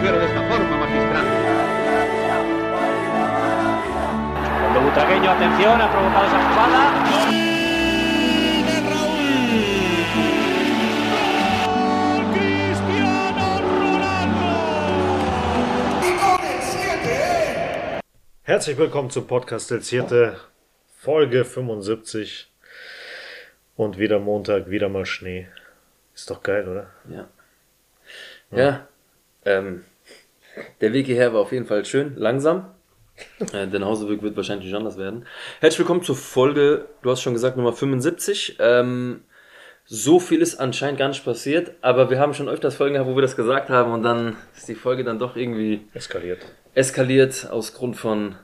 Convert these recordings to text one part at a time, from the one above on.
mujer de esta forma, magistral. Cuando Butragueño, atención, ha provocado esa jugada. Herzlich willkommen zum Podcast der Zierte, Folge 75. Und wieder Montag, wieder mal Schnee. Ist doch geil, oder? Ja. Ja. Ähm, der Weg hierher war auf jeden Fall schön, langsam. Äh, der Nachhauseweg wird wahrscheinlich nicht anders werden. Herzlich willkommen zur Folge, du hast schon gesagt, Nummer 75. Ähm, so viel ist anscheinend gar nicht passiert, aber wir haben schon öfters Folgen gehabt, wo wir das gesagt haben und dann ist die Folge dann doch irgendwie Eskaliert. eskaliert aus Grund von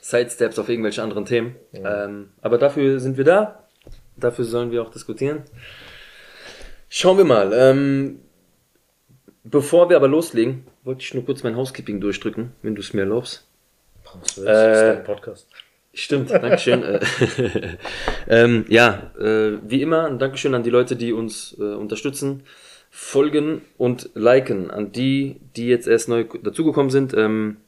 Sidesteps auf irgendwelche anderen Themen. Ähm, aber dafür sind wir da. Dafür sollen wir auch diskutieren. Schauen wir mal. Ähm, bevor wir aber loslegen, wollte ich nur kurz mein Housekeeping durchdrücken, wenn du es mir erlaubst. Willst du? Ist Äh, dein Podcast. Stimmt, Dankeschön. Äh, ähm, ja, äh, wie immer, ein Dankeschön an die Leute, die uns äh, unterstützen, folgen und liken. An die, die jetzt erst neu dazugekommen sind. Ähm,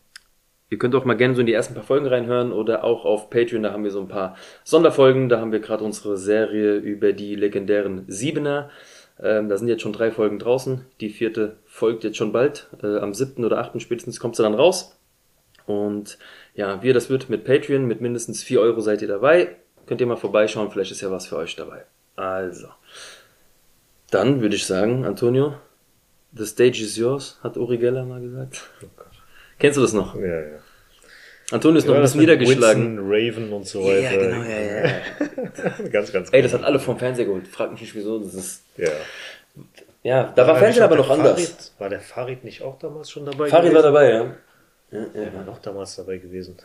ihr könnt auch mal gerne so in die ersten paar Folgen reinhören oder auch auf Patreon, da haben wir so ein paar Sonderfolgen. Da haben wir gerade unsere Serie über die legendären Siebener. Ähm, da sind jetzt schon drei Folgen draußen. Die vierte folgt jetzt schon bald. Äh, am siebten oder achten spätestens kommt sie dann raus. Und ja, wie das wird mit Patreon, mit mindestens 4 Euro seid ihr dabei. Könnt ihr mal vorbeischauen, vielleicht ist ja was für euch dabei. Also, dann würde ich sagen, Antonio, the stage is yours, hat Uri Geller mal gesagt. Oh Gott. Kennst du das noch? Ja, ja. Antonio ist noch Ja, ein das bisschen niedergeschlagen. Winston, Raven und so weiter. Ja, genau, ja. ja. ganz, ganz Ey, das hat alle vom Fernseher geholt. Frag mich nicht wieso, das ist... Ja. Ja, da war War Fernsehen aber noch anders. Farid, war der Farid nicht auch damals schon dabei? Farid war gewesen? dabei, ja. Ja, ja, Der war noch damals dabei gewesen.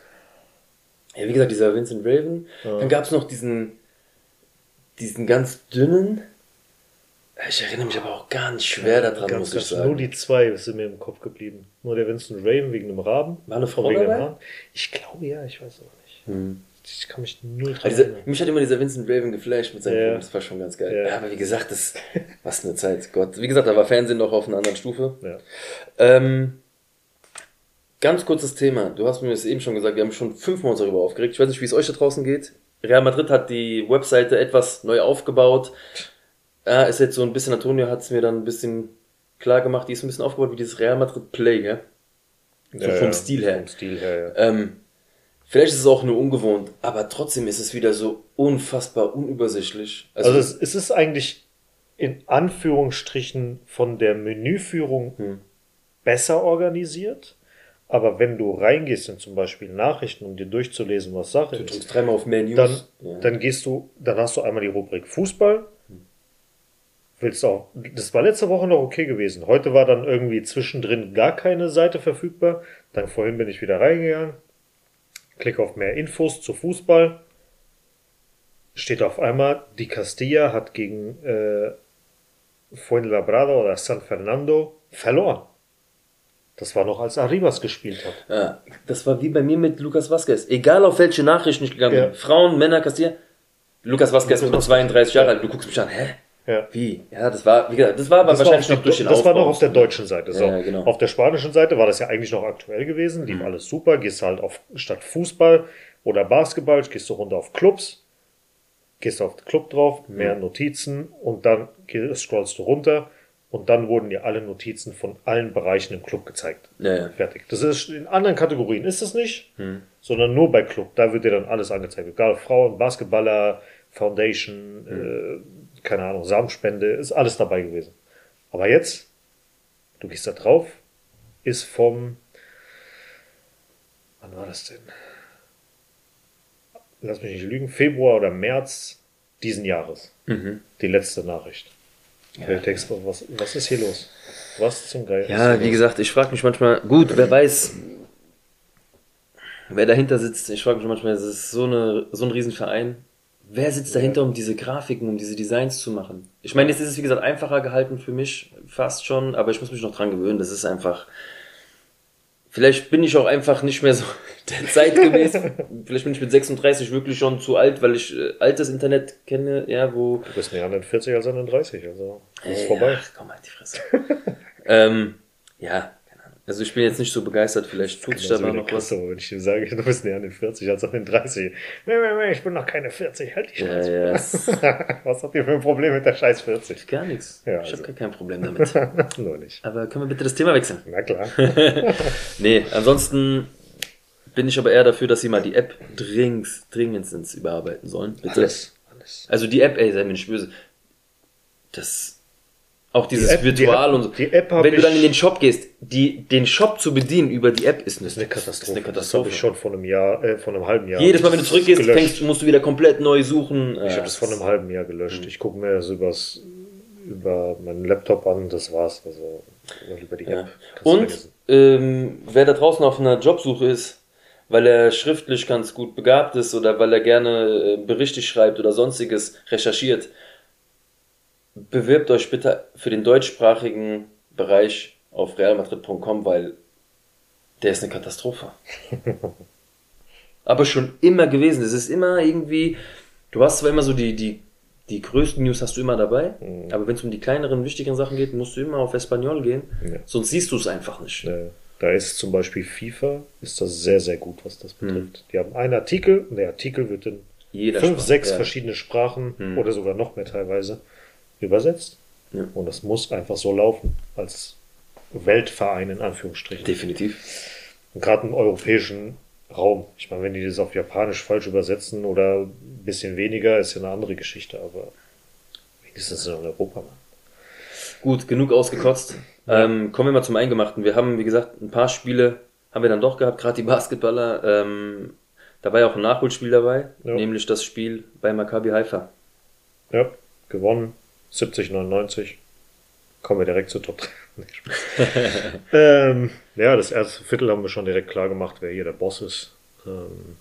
Ja, wie gesagt, dieser Vincent Raven. Dann gab's noch diesen, diesen ganz dünnen. Ich erinnere mich aber auch gar nicht schwer daran, ganz, muss ich sagen. Nur die zwei sind mir im Kopf geblieben. Nur der Vincent Raven wegen dem Raben. War eine Frau dabei? Ich glaube ja, ich weiß aber nicht. Hm. Ich kann mich null dran Also mich hat immer dieser Vincent Raven geflasht mit seinem Ja. Film, das war schon ganz geil. Ja. Ja. aber wie gesagt, das, was eine Zeit, Gott. Wie gesagt, da war Fernsehen noch auf einer anderen Stufe. Ja. Ähm, ganz kurzes Thema. Du hast mir das eben schon gesagt, wir haben schon fünfmal uns darüber aufgeregt. Ich weiß nicht, wie es euch da draußen geht. Real Madrid hat die Webseite etwas neu aufgebaut. Ja, ist jetzt so ein bisschen, Antonio hat es mir dann ein bisschen klar gemacht, die ist ein bisschen aufgebaut wie dieses Real Madrid Play, gell? So Ja, vom ja. Stil her. Vom Stil her, ja. Ähm, vielleicht ist es auch nur ungewohnt, aber trotzdem ist es wieder so unfassbar unübersichtlich. Also, Also es, es ist eigentlich in Anführungsstrichen von der Menüführung Hm. besser organisiert. Aber wenn du reingehst in zum Beispiel Nachrichten, um dir durchzulesen, was Sache du ist, dreimal auf Menüs. dann, ja. dann gehst du, dann hast du einmal die Rubrik Fußball. Willst du auch, das war letzte Woche noch okay gewesen. Heute war dann irgendwie zwischendrin gar keine Seite verfügbar. Dann vorhin bin ich wieder reingegangen. Klick auf mehr Infos zu Fußball. Steht auf einmal, die Castilla hat gegen äh, Fuenlabrada oder San Fernando verloren. Das war noch als Arribas gespielt hat. Ja, das war wie bei mir mit Lukas Vazquez. Egal auf welche Nachrichten ich gegangen bin. Ja. Frauen, Männer, Castilla. Lukas Vazquez mit 32 Jahren alt. Du guckst mich an, hä? Ja. Wie? Ja, das war, wie gesagt, das war aber Das, war, wahrscheinlich auf noch durch der, den das war noch Aufbau. auf der deutschen Seite. So. Ja, ja, genau. Auf der spanischen Seite war das ja eigentlich noch aktuell gewesen. Lief alles super. Gehst halt auf statt Fußball oder Basketball, gehst du runter auf Clubs, gehst auf den Club drauf, mehr Notizen und dann scrollst du runter und dann wurden dir alle Notizen von allen Bereichen im Club gezeigt. Ja, ja. Fertig. Das ist in anderen Kategorien ist es nicht, sondern nur bei Club. Da wird dir dann alles angezeigt. Egal, Frauen, Basketballer, Foundation, äh, keine Ahnung, Samenspende, ist alles dabei gewesen. Aber jetzt, du gehst da drauf, ist vom, wann war das denn? Lass mich nicht lügen, Februar oder März diesen Jahres. Die letzte Nachricht. Ja. Du denkst, was, was ist hier los? Was zum Geil? Ja, wie gesagt, ich frage mich manchmal, gut, wer weiß, wer dahinter sitzt. Ich frage mich manchmal, es ist so, eine, so ein Riesenverein. Wer sitzt dahinter, um diese Grafiken, um diese Designs zu machen? Ich meine, jetzt ist es, wie gesagt, einfacher gehalten für mich, fast schon, aber ich muss mich noch dran gewöhnen. Das ist einfach. Vielleicht bin ich auch einfach nicht mehr so der Zeit gewesen. Vielleicht bin ich mit 36 wirklich schon zu alt, weil ich äh, altes Internet kenne, ja, wo. Du bist näher an den 40 als an den 30, also das ist Ey, vorbei. Ach, komm halt die Fresse. ähm, ja. Also ich bin jetzt nicht so begeistert, vielleicht tut sich da noch der was. Wenn ich ihm sage, du bist näher an den 40 als an den 30. Nee, nee, nee, ich bin noch keine 40, halt die Scheiße. ja, es- Was habt ihr für ein Problem mit der scheiß 40? gar nichts. Ja, ich also. habe gar kein Problem damit. Nur nicht. Aber können wir bitte das Thema wechseln? Na klar. Nee, ansonsten bin ich aber eher dafür, dass sie mal die App dringend, dringendstens überarbeiten sollen. Bitte. Alles. Alles. Also die App, ey, sei mir nicht böse. Das. Auch dieses Die App- die Virtual App- und so. die App Wenn du dann in den Shop gehst, die, den Shop zu bedienen über die App ist eine, ist eine Katastrophe. Ist eine Das habe Katastrophe. ich schon vor einem Jahr, äh, vor einem halben Jahr. Jedes Mal, wenn du zurückgehst, fängst, musst du wieder komplett neu suchen. Ich habe das vor einem halben Jahr gelöscht. Ich gucke mir das übers, über meinen Laptop an, das war's. Also über die App. Ja. Und ähm, wer da draußen auf einer Jobsuche ist, weil er schriftlich ganz gut begabt ist oder weil er gerne äh, Berichte schreibt oder sonstiges recherchiert, bewirbt euch bitte für den deutschsprachigen Bereich auf realmadrid.com, weil der ist eine Katastrophe. Aber schon immer gewesen. Es ist immer irgendwie, du hast zwar immer so die, die, die größten News hast du immer dabei, Mhm. aber wenn es um die kleineren, wichtigeren Sachen geht, musst du immer auf Espanol gehen. Ja. Sonst siehst du es einfach nicht. Äh, Da ist zum Beispiel FIFA, ist das sehr, sehr gut, was das Hm. betrifft. Die haben einen Artikel und der Artikel wird in Jeder fünf, Sprache, sechs ja. verschiedene Sprachen Hm. oder sogar noch mehr teilweise übersetzt. Ja. Und das muss einfach so laufen, als Weltverein in Anführungsstrichen. Definitiv. Und Gerade im europäischen Raum. Ich meine, wenn die das auf Japanisch falsch übersetzen oder ein bisschen weniger, ist ja eine andere Geschichte, aber wenigstens in Europa. Mann. Gut, genug ausgekotzt. Ähm, kommen wir mal zum Eingemachten. Wir haben, wie gesagt, ein paar Spiele haben wir dann doch gehabt, gerade die Basketballer. Ähm, da war ja auch ein Nachholspiel dabei, Ja. nämlich das Spiel bei Maccabi Haifa. Ja, gewonnen. 70, 99. Kommen wir direkt zur Top 3. Nee, Spaß. ähm, ja, das erste Viertel haben wir schon direkt klar gemacht, wer hier der Boss ist. Ähm,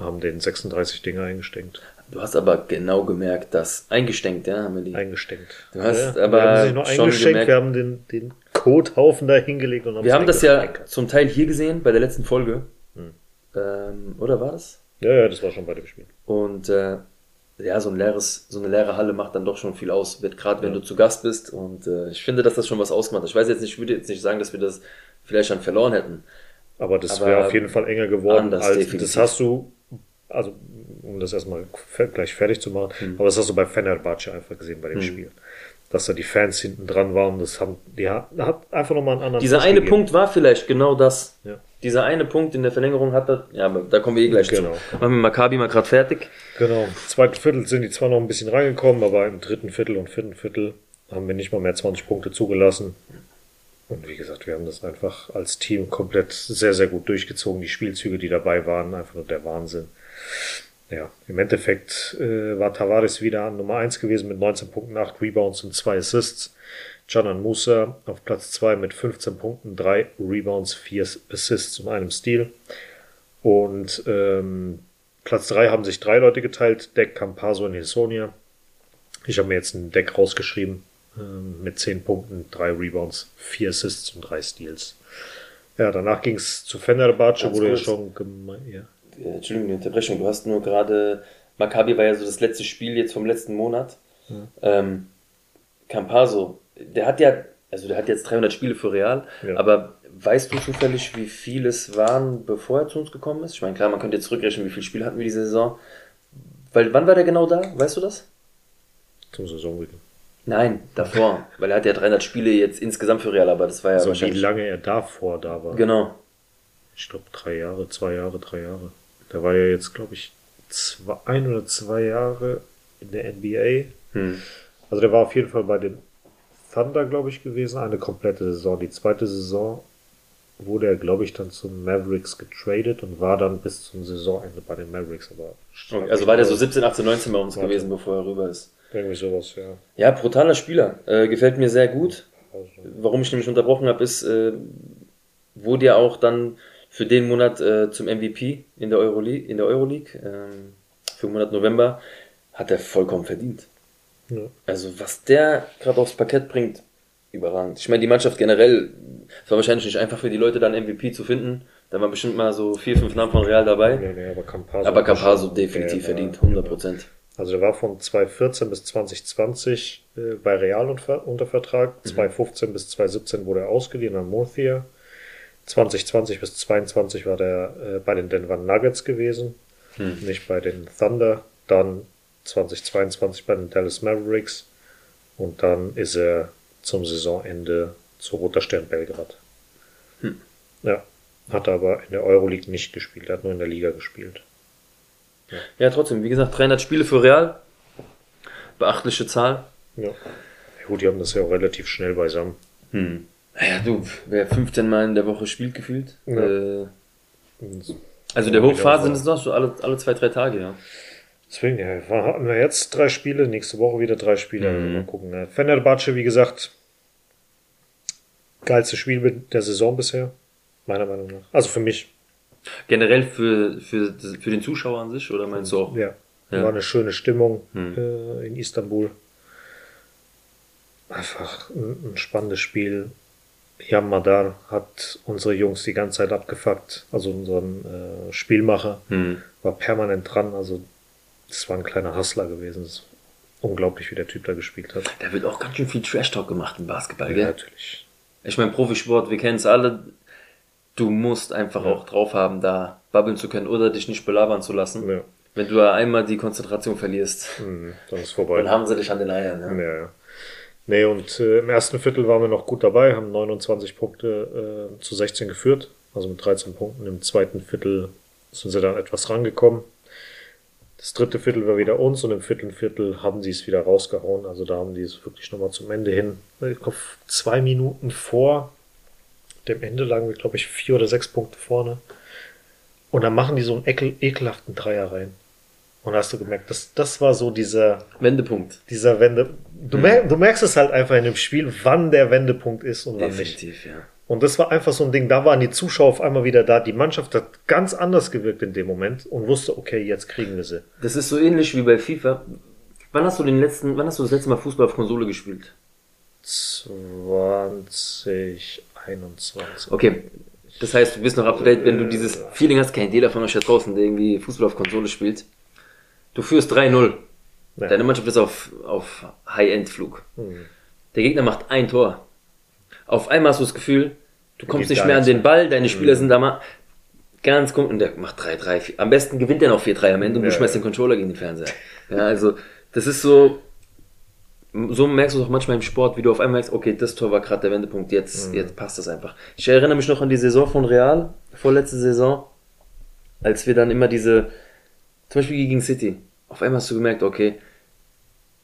haben den 36 Dinger eingesteckt. Du hast aber genau gemerkt, dass eingestenkt, ja, haben wir die. Eingesteckt. Du hast ja, aber wir haben sich noch schon gemerkt- wir haben den, den Kothaufen da hingelegt und wir haben das ja zum Teil hier gesehen, bei der letzten Folge. Hm. Ähm, oder war das? Ja, ja, das war schon bei dem Spiel. Und äh, ja, so ein leeres, so eine leere Halle macht dann doch schon viel aus, wird gerade wenn Ja. du zu Gast bist. Und äh, ich finde, dass das schon was ausgemacht hat. Ich weiß jetzt nicht, ich würde jetzt nicht sagen, dass wir das vielleicht dann verloren hätten. Aber das wäre auf jeden Fall enger geworden. anders, Als, definitiv. das hast du, also um das erstmal gleich fertig zu machen, Hm. aber das hast du bei Fenerbahce einfach gesehen bei dem Hm. Spiel. Dass da die Fans hinten dran waren, das haben, die hat, hat einfach nochmal einen anderen Dieser eine gegeben. Punkt war vielleicht genau das. Ja. Dieser eine Punkt in der Verlängerung hat das, ja, da kommen wir eh gleich Genau. zu. Machen wir Maccabi mal gerade fertig. Genau. Im zweiten Viertel sind die zwar noch ein bisschen reingekommen, aber im dritten Viertel und vierten Viertel haben wir nicht mal mehr 20 Punkte zugelassen. Und wie gesagt, wir haben das einfach als Team komplett sehr, sehr gut durchgezogen. Die Spielzüge, die dabei waren, einfach nur der Wahnsinn. Ja, im Endeffekt äh, war Tavares wieder an Nummer 1 gewesen mit 19 Punkten, 8 Rebounds und 2 Assists. Canan Musa auf Platz 2 mit 15 Punkten, 3 Rebounds, 4 Assists und einem Steal. Und ähm, Platz 3 haben sich drei Leute geteilt, Deck, Campaso und Hilsonia. Ich habe mir jetzt ein Deck rausgeschrieben ähm, mit 10 Punkten, 3 Rebounds, 4 Assists und 3 Steals. Ja, danach ging es zu Fenerbahce, wurde ja schon gemein, ja. Äh, Entschuldigung, die Unterbrechung. Du hast nur gerade, Maccabi war ja so das letzte Spiel jetzt vom letzten Monat. Ähm, Campaso, der hat ja, also der hat jetzt 300 Spiele für Real, Ja. aber weißt du zufällig, wie viel es waren, bevor er zu uns gekommen ist? Ich meine, klar, man könnte jetzt zurückrechnen, wie viele Spiele hatten wir diese Saison. Weil, wann war der genau da? Weißt du das? Zum Saisonbeginn. Nein, davor. weil er hat ja 300 Spiele jetzt insgesamt für Real, aber das war ja Also wie wahrscheinlich. lange er davor da war. Genau. Ich glaube drei Jahre, zwei Jahre, drei Jahre. Der war ja jetzt, glaube ich, zwei, ein oder zwei Jahre in der NBA. Hm. Also der war auf jeden Fall bei den Thunder, glaube ich, gewesen, eine komplette Saison. Die zweite Saison wurde er, glaube ich, dann zum Mavericks getradet und war dann bis zum Saisonende bei den Mavericks. Aber Okay, also war der so 17, 18, 19 bei uns Warte. gewesen, bevor er rüber ist. irgendwie sowas, ja. Ja, brutaler Spieler. Äh, gefällt mir sehr gut. Also, Warum ich nämlich unterbrochen habe, ist, äh, wurde ja auch dann für den Monat äh, zum MVP in der Euroleague, in der Euroleague ähm, für den Monat November, hat er vollkommen verdient. ja. Also was der gerade aufs Parkett bringt, überragend. Ich meine, die Mannschaft generell, es war wahrscheinlich nicht einfach für die Leute dann MVP zu finden. Da waren bestimmt mal so vier, fünf Namen von Real dabei. Nee, nee, aber Campaso. Aber Campaso der definitiv war- verdient, 100 Prozent. Also der war von 2014 bis 2020 äh, bei Real unter, Vertrag. 2015 bis 2017 wurde er ausgeliehen an Murcia. 2020 bis 2022 war der äh, bei den Denver Nuggets gewesen, nicht bei den Thunder. Dann 2022 bei den Dallas Mavericks und dann ist er zum Saisonende zu Roter Stern Belgrad. Ja, hat aber in der Euroleague nicht gespielt, er hat nur in der Liga gespielt. Ja, trotzdem, wie gesagt, 300 Spiele für Real. Beachtliche Zahl. Ja. ja. Gut, die haben das ja auch relativ schnell beisammen. Naja, du, wer 15 Mal in der Woche spielt, gefühlt. Ja. Äh, also der Hochphase sind es doch so alle, alle zwei, drei Tage, ja. Deswegen, ja, hatten wir jetzt drei Spiele, nächste Woche wieder drei Spiele. Also Mal gucken. Ne? Fenerbahce, wie gesagt, geilste Spiel der Saison bisher, meiner Meinung nach. Also für mich, Generell für, für, für den Zuschauer an sich, oder meinst du auch? ja, Ja. war eine schöne Stimmung äh, in Istanbul. Einfach ein, ein spannendes Spiel. Jan Madar hat unsere Jungs die ganze Zeit abgefuckt, also unseren äh, Spielmacher. Hm. war permanent dran. Also, das war ein kleiner Hustler gewesen. Es ist unglaublich, wie der Typ da gespielt hat. Da wird auch ganz schön viel Trash-Talk gemacht im Basketball, Ja, gell? natürlich. Ich meine, Profisport, wir kennen es alle. Du musst einfach auch drauf haben, da babbeln zu können oder dich nicht belabern zu lassen. Ja. Wenn du da einmal die Konzentration verlierst, Mhm, dann ist vorbei. dann haben sie dich an den Eiern. Ja. Ja, ja. Nee, und äh, im ersten Viertel waren wir noch gut dabei, haben 29 Punkte äh, zu 16 geführt, also mit 13 Punkten. Im zweiten Viertel sind sie dann etwas rangekommen. Das dritte Viertel war wieder uns und im vierten Viertel haben sie es wieder rausgehauen. Also da haben die es wirklich nochmal zum Ende hin. Ich glaube, zwei Minuten vor dem Ende lagen wir, glaube ich, vier oder sechs Punkte vorne. Und dann machen die so einen ekel, ekelhaften Dreier rein. Und hast du gemerkt, das, das war so dieser, Wendepunkt. dieser Wende. Du, mer du merkst es halt einfach in dem Spiel, wann der Wendepunkt ist und wann nicht. Definitiv, ja. Und das war einfach so ein Ding, da waren die Zuschauer auf einmal wieder da. Die Mannschaft hat ganz anders gewirkt in dem Moment und wusste, okay, jetzt kriegen wir sie. Das ist so ähnlich wie bei FIFA. Wann hast du den letzten, wann hast du das letzte Mal Fußball auf Konsole gespielt? 2021. Okay. Das heißt, du bist noch up to date, wenn du dieses Feeling hast, kennt jeder von euch da draußen, der irgendwie Fußball auf Konsole spielt. Du führst 3-0. Ja. Deine Mannschaft ist auf, auf High-End-Flug. Der Gegner macht ein Tor. Auf einmal hast du das Gefühl, du kommst geht nicht mehr an den Ball, deine Spieler sind da mal ganz komisch und der macht 3-3. Am besten gewinnt er noch 4-3 am Ende und du Ja, schmeißt ja. den Controller gegen den Fernseher. Ja, also, das ist so, so merkst du es auch manchmal im Sport, wie du auf einmal merkst, okay, das Tor war gerade der Wendepunkt, jetzt, jetzt passt das einfach. Ich erinnere mich noch an die Saison von Real, vorletzte Saison, als wir dann immer diese, zum Beispiel gegen City, auf einmal hast du gemerkt, okay,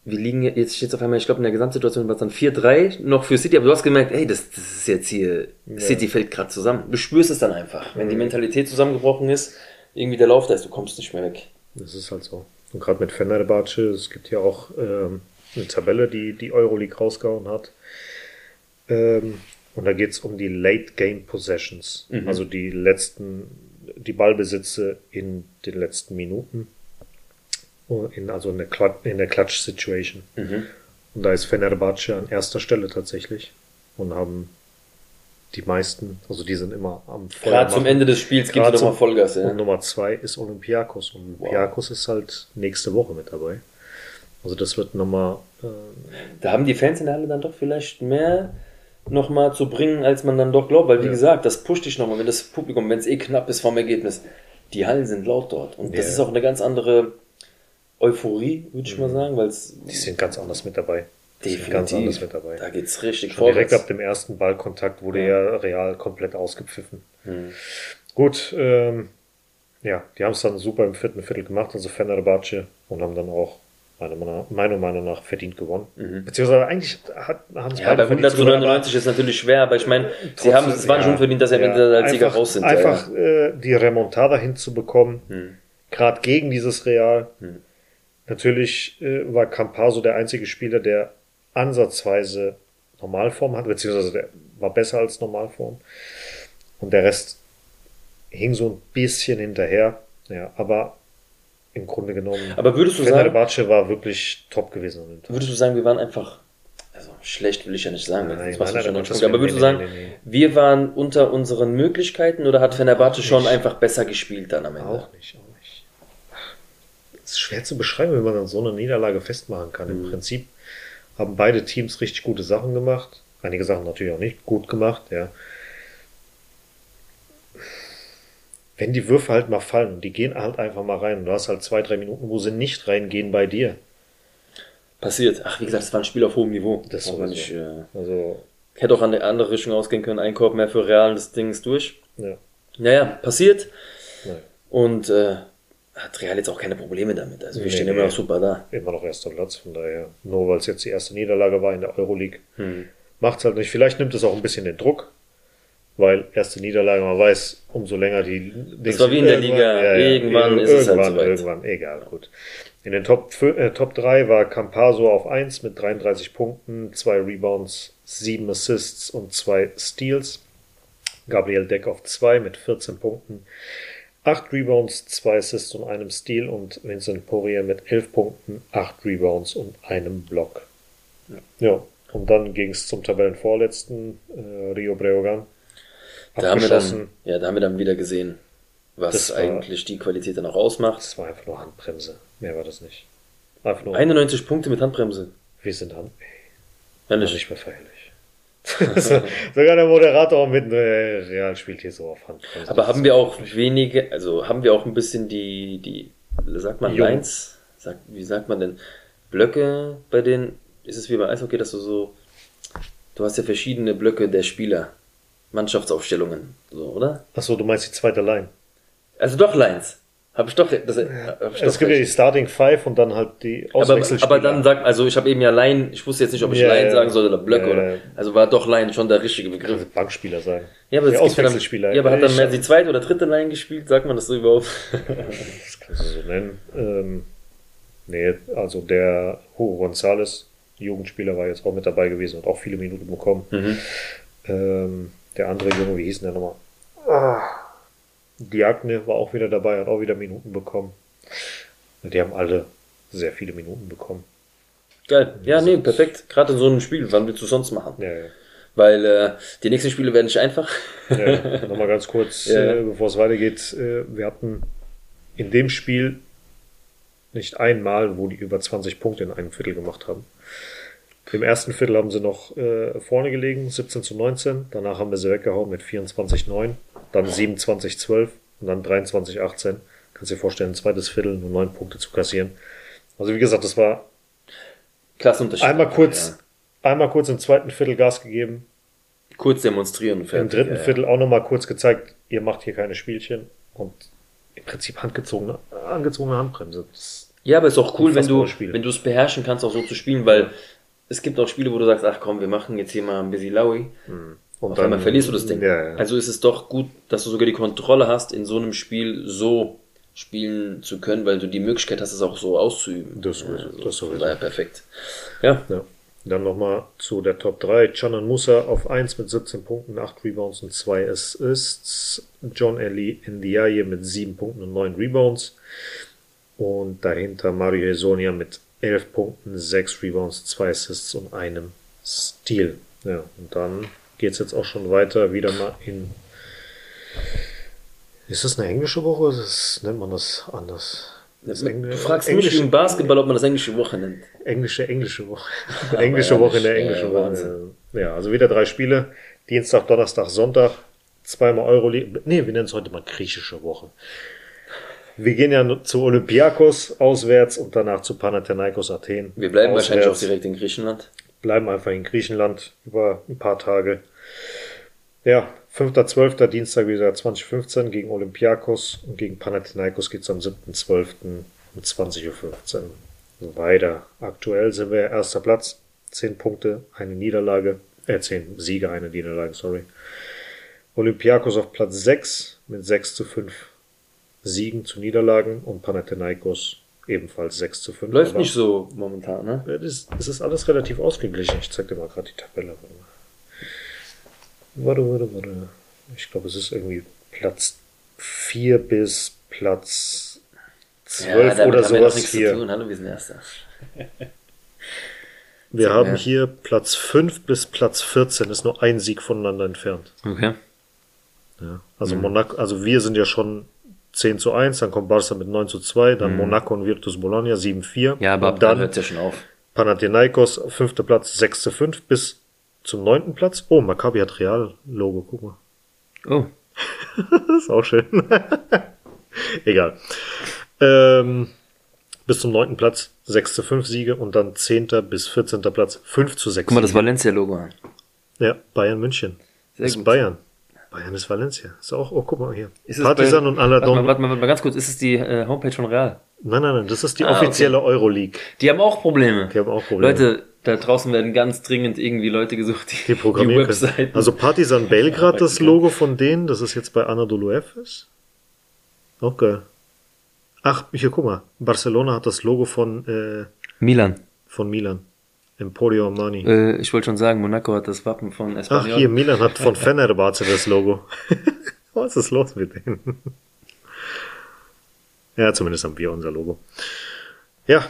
wir liegen, jetzt steht auf einmal, ich glaube, in der Gesamtsituation war es dann 4-3 noch für City, aber du hast gemerkt, ey, das, das ist jetzt hier, City fällt gerade zusammen. Du spürst es dann einfach. Wenn die Mentalität zusammengebrochen ist, irgendwie der Lauf da ist, du kommst nicht mehr weg. Das ist halt so. Und gerade mit Fenerbahce, es gibt ja auch ähm, eine Tabelle, die die Euroleague rausgehauen hat. Ähm, und da geht es um die Late Game Possessions, also die letzten, die Ballbesitze in den letzten Minuten. In, also in der, Kla- in der Clutch-Situation. Und da ist Fenerbahce an erster Stelle tatsächlich und haben die meisten, also die sind immer am Feuer Gerade zum. Ende des Spiels gibt es nochmal Vollgas, ja. Und Nummer zwei ist Olympiakos. Und Olympiakos ist halt nächste Woche mit dabei. Also das wird nochmal, äh, Da haben die Fans in der Halle dann doch vielleicht mehr nochmal zu bringen, als man dann doch glaubt, weil wie Ja. gesagt, das pusht dich nochmal, wenn das Publikum, wenn es eh knapp ist vom Ergebnis, die Hallen sind laut dort. Und das Ja. ist auch eine ganz andere Euphorie, würde ich mal sagen, weil es die sind ganz anders mit dabei. Die sind ganz definitiv, anders mit dabei. da geht's richtig Schon direkt vorwärts. ab dem ersten Ballkontakt wurde ja Real komplett ausgepfiffen. Gut, ähm, ja, die haben es dann super im vierten Viertel gemacht, also Fenerbahce, und haben dann auch meiner Meinung- nach verdient gewonnen. Beziehungsweise eigentlich hat, haben es Mhm. Ja, bei 100 zu 99 ist natürlich schwer, aber ich meine, sie haben, es waren schon verdient, dass sie Ende als Sieger einfach, raus sind. ja, Einfach ja. Äh, die Remontada hinzubekommen, Hm. gerade gegen dieses Real. Natürlich äh, war Campaso der einzige Spieler, der ansatzweise Normalform hat, beziehungsweise der war besser als Normalform. Und der Rest hing so ein bisschen hinterher. Ja, aber im Grunde genommen, Aber würdest du sagen, Fenerbahce war wirklich top gewesen würdest du sagen, wir waren einfach, also schlecht will ich ja nicht sagen, Nein, nein, schon nein, das Punkte, aber würdest du sagen, wir waren unter unseren Möglichkeiten oder hat Fenerbahce schon einfach besser gespielt dann am Ende? Auch nicht, ist schwer zu beschreiben, wie man an so einer Niederlage festmachen kann. Im Prinzip haben beide Teams richtig gute Sachen gemacht. Einige Sachen natürlich auch nicht gut gemacht, ja. Wenn die Würfe halt mal fallen und die gehen halt einfach mal rein und du hast halt zwei, drei Minuten, wo sie nicht reingehen bei dir. Passiert. Ach, wie gesagt, es war ein Spiel auf hohem Niveau. Das wenn sowieso. ich, äh, Also, hätte auch an der andere Richtung ausgehen können. Ein Korb mehr für Real, das Ding ist durch. ja. Naja, passiert. Naja. Und äh, hat Real jetzt auch keine Probleme damit. Also wir Nee, stehen nee. immer noch super da. immer noch erster Platz, von daher. Nur weil es jetzt die erste Niederlage war in der Euroleague, Hm. macht's halt nicht. Vielleicht nimmt es auch ein bisschen den Druck, weil erste Niederlage, man weiß, umso länger die Dings- war wie in der Liga. Irgendwann ist es halt irgendwann, soweit. irgendwann, egal, gut. In den Top, äh, Top 3 war Campaso auf 1 mit 33 Punkten, 2 Rebounds, 7 Assists und 2 Steals. Gabriel Deck auf 2 mit 14 Punkten, 8 Rebounds, 2 Assists und einem Steal und Vincent Poirier mit 11 Punkten, 8 Rebounds und einem Block. Ja, und dann ging es zum Tabellenvorletzten, äh, Rio Breogan. Da haben, wir dann, ja, da haben wir dann wieder gesehen, was war- eigentlich die Qualität dann auch ausmacht. Das war einfach nur Handbremse. Mehr war das nicht. Einfach nur, 91 Punkte mit Handbremse. wir sind Hand, Ja, nicht mehr feierlich. Sogar der Moderator mit äh, Real spielt hier so auf Handbremse. Aber haben wir auch wenige, also haben wir auch ein bisschen die, die, sagt man Jung. Lines? Sagt, wie sagt man denn? Blöcke bei den, ist es wie bei Eishockey, dass du so, du hast ja verschiedene Blöcke der Spieler. Mannschaftsaufstellungen, so, oder? Achso, du meinst die zweite Line. Also doch Lines. Habe ich doch, das, hab ich doch Es gibt ja die recht. Starting Five und dann halt die aber, Auswechselspieler. aber dann sagt, also ich habe eben ja Line, ich wusste jetzt nicht, ob ich Ja, Line ja. sagen soll oder Blöcke Ja, oder, also war doch Line schon der richtige Begriff. Also Bankspieler sagen. Ja, aber, ja, dann, Auswechselspieler. ja, aber hat dann mehr die zweite oder dritte Line gespielt, sagt man das so überhaupt? Das kannst du so nennen. Ähm, nee, also der Hugo González, Jugendspieler, war jetzt auch mit dabei gewesen und auch viele Minuten bekommen. Mhm. Ähm, der andere Junge, wie hieß denn der nochmal? Ah, Diagne war auch wieder dabei, hat auch wieder Minuten bekommen. Die haben alle sehr viele Minuten bekommen. Geil. Ja, nee, perfekt. Gerade in so einem Spiel, wann willst du sonst machen? Ja, ja. Weil äh, die nächsten Spiele werden nicht einfach. ja nochmal ganz kurz, Ja, äh, bevor es weitergeht. Äh, wir hatten in dem Spiel nicht einmal, wo die über 20 Punkte in einem Viertel gemacht haben. Im ersten Viertel haben sie noch äh, vorne gelegen, 17 zu 19. Danach haben wir sie weggehauen mit 24-9, dann 27-12 und dann 23-18. Kannst dir vorstellen, ein zweites Viertel nur neun Punkte zu kassieren. Also wie gesagt, das war Klassenunterschied. einmal kurz, einmal kurz im zweiten Viertel Gas gegeben, Ja. Kurz demonstrieren und im fertig. dritten ja, ja. Viertel auch nochmal kurz gezeigt, ihr macht hier keine Spielchen und im Prinzip handgezogene, angezogene Handbremse. Das, Ja, aber ist auch cool, wenn du Spiel. wenn du es beherrschen kannst, auch so zu spielen, weil es gibt auch Spiele, wo du sagst, ach komm, wir machen jetzt hier mal ein bisschen Laui. Und Auf einmal verlierst du das Ding. Ja, ja. Also ist es doch gut, dass du sogar die Kontrolle hast, in so einem Spiel so spielen zu können, weil du die Möglichkeit hast, es auch so auszuüben. Das sowieso, also, das sowieso. Daher perfekt. Ja, ja. Dann nochmal zu der Top 3. Canan Musa auf 1 mit 17 Punkten, 8 Rebounds und 2 Assists. John Eli Ndiaye mit 7 Punkten und 9 Rebounds. Und dahinter Mario Hesonia mit 11 Punkten, 6 Rebounds, 2 Assists und einem Steal. Ja, und dann geht's jetzt auch schon weiter, wieder mal in. Ist das eine englische Woche oder ist, nennt man das anders? Das du fragst mich englische- im Basketball, ob man das englische Woche nennt. Englische, englische Woche. englische Woche in der englischen Woche. Ja, also wieder drei Spiele. Dienstag, Donnerstag, Sonntag. Zweimal Euroleague. Nee, wir nennen es heute mal griechische Woche. Wir gehen ja zu Olympiakos auswärts und danach zu Panathinaikos Athen. Wir bleiben wahrscheinlich auch auswärts. direkt in Griechenland. Bleiben einfach in Griechenland über ein paar Tage. Ja, 5.12. Dienstag wieder 2015 gegen Olympiakos und gegen Panathinaikos geht's am 7.12. um 20.15 Uhr weiter. Aktuell sind wir erster Platz, 10 Punkte, eine Niederlage, äh 10 Siege, eine Niederlage, sorry. Olympiakos auf Platz 6 mit 6 zu 5 Siegen zu Niederlagen und Panathinaikos ebenfalls 6 zu 5. Läuft nicht so momentan, ne? ja, das, das ist alles relativ ausgeglichen. Ich zeig dir mal gerade die Tabelle. Warte. Warte, warte. Ich glaube, es ist irgendwie Platz 4 bis Platz 12 damit oder haben wir noch sowas zu hier. tun. Hallo, wir sind Erster. Wir haben Ja. hier Platz 5 bis Platz 14, ist nur ein Sieg voneinander entfernt. Okay. Ja. Also Monaco, also wir sind ja schon 10 zu 1, dann kommt Barca mit 9 zu 2, dann Monaco und Virtus Bologna 7-4. Mhm. Ja, aber und dann hört ja schon auf. Panathinaikos, fünfter Platz, 6 zu 5 bis zum neunten Platz. Oh, Maccabi hat Real-Logo, guck mal. Oh. Das ist auch schön. Egal. Ähm, bis zum neunten Platz 6 zu 5 Siege und dann 10. bis 14. Platz 5 zu 6 Guck mal das. Valencia-Logo an. Ja, Bayern München. Sehr das ist gut. Bayern. Bayern ist Valencia. Ist auch, oh, guck mal hier. Ist bei- und Warte mal, Aladon. warte mal, warte mal ganz kurz. Ist es die äh, Homepage von Real? Nein, nein, nein, das ist die Ah, offizielle Euroleague. Die haben auch Probleme. Die haben auch Probleme. Leute, da draußen werden ganz dringend irgendwie Leute gesucht, die Die programmieren können. Webseiten. Also Partizan Belgrad, das Logo von denen, das ist jetzt bei Anadolu Efes. Auch geil. Ach, hier, guck mal. Barcelona hat das Logo von, äh, Milan. von Milan. Emporio Armani. Äh, ich wollte schon sagen, Monaco hat das Wappen von Ach, Espanyol. hier, Milan hat von Fenerbahce das Logo. Was ist los mit denen? ja, zumindest haben wir unser Logo. Ja,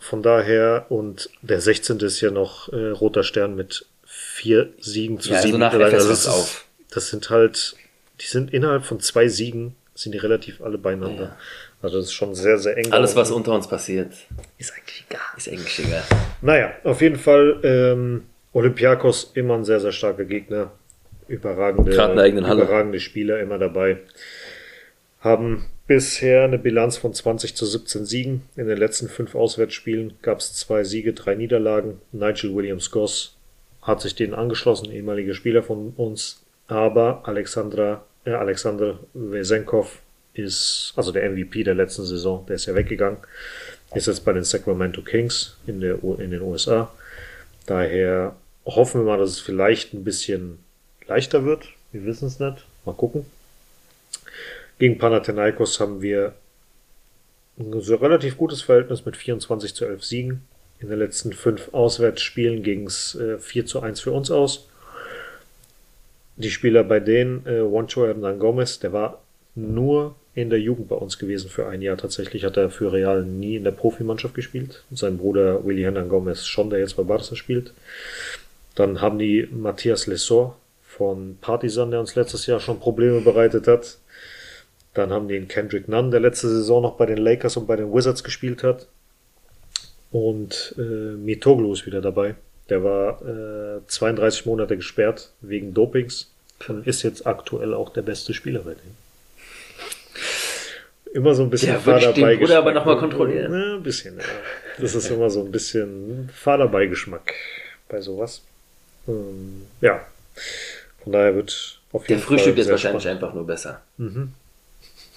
von daher, und der 16. ist ja noch äh, roter Stern mit vier Siegen zu Ja, also sieben nach Niederlagen. FS das, ist, auf. das sind halt, die sind innerhalb von zwei Siegen, sind die relativ alle beieinander. Ja. Also das ist schon sehr, sehr eng. Alles, was unter uns passiert, ist eigentlich egal. ist eigentlich egal. Naja, auf jeden Fall ähm, Olympiakos immer ein sehr, sehr starker Gegner. Überragende, Gerade in der eigenen Halle. überragende Spieler immer dabei. Haben bisher eine Bilanz von 20 zu 17 Siegen. In den letzten fünf Auswärtsspielen gab es zwei Siege, drei Niederlagen. Nigel Williams-Goss hat sich denen angeschlossen, ehemaliger Spieler von uns. Aber Alexandra, äh, Alexander Wesenkov ist, also der MVP der letzten Saison, der ist ja weggegangen, ist jetzt bei den Sacramento Kings in, der, in den USA. Daher hoffen wir mal, dass es vielleicht ein bisschen leichter wird. Wir wissen es nicht. Mal gucken. Gegen Panathinaikos haben wir ein so relativ gutes Verhältnis mit 24 zu 11 Siegen. In den letzten fünf Auswärtsspielen ging es äh, 4 zu 1 für uns aus. Die Spieler bei denen, äh, Juancho Hernan Gomez, der war nur in der Jugend bei uns gewesen für ein Jahr. Tatsächlich hat er für Real nie in der Profimannschaft gespielt. Sein Bruder Willy Hernan Gomez schon, der jetzt bei Barca spielt. Dann haben die Matthias Lessor von Partizan, der uns letztes Jahr schon Probleme bereitet hat. Dann haben die den Kendrick Nunn, der letzte Saison noch bei den Lakers und bei den Wizards gespielt hat. Und äh, Mitoglu ist wieder dabei. Der war äh, 32 Monate gesperrt wegen Dopings und ist jetzt aktuell auch der beste Spieler bei denen. Immer so ein bisschen Der Fahrerbeigeschmack. Aber noch mal kontrollieren. Ja, ein bisschen, ja. Das ist immer so ein bisschen Fahrerbeigeschmack bei sowas. Ähm, ja. Von daher wird auf Der jeden Fall. Frühstück ist wahrscheinlich spannend. einfach nur besser. Mhm.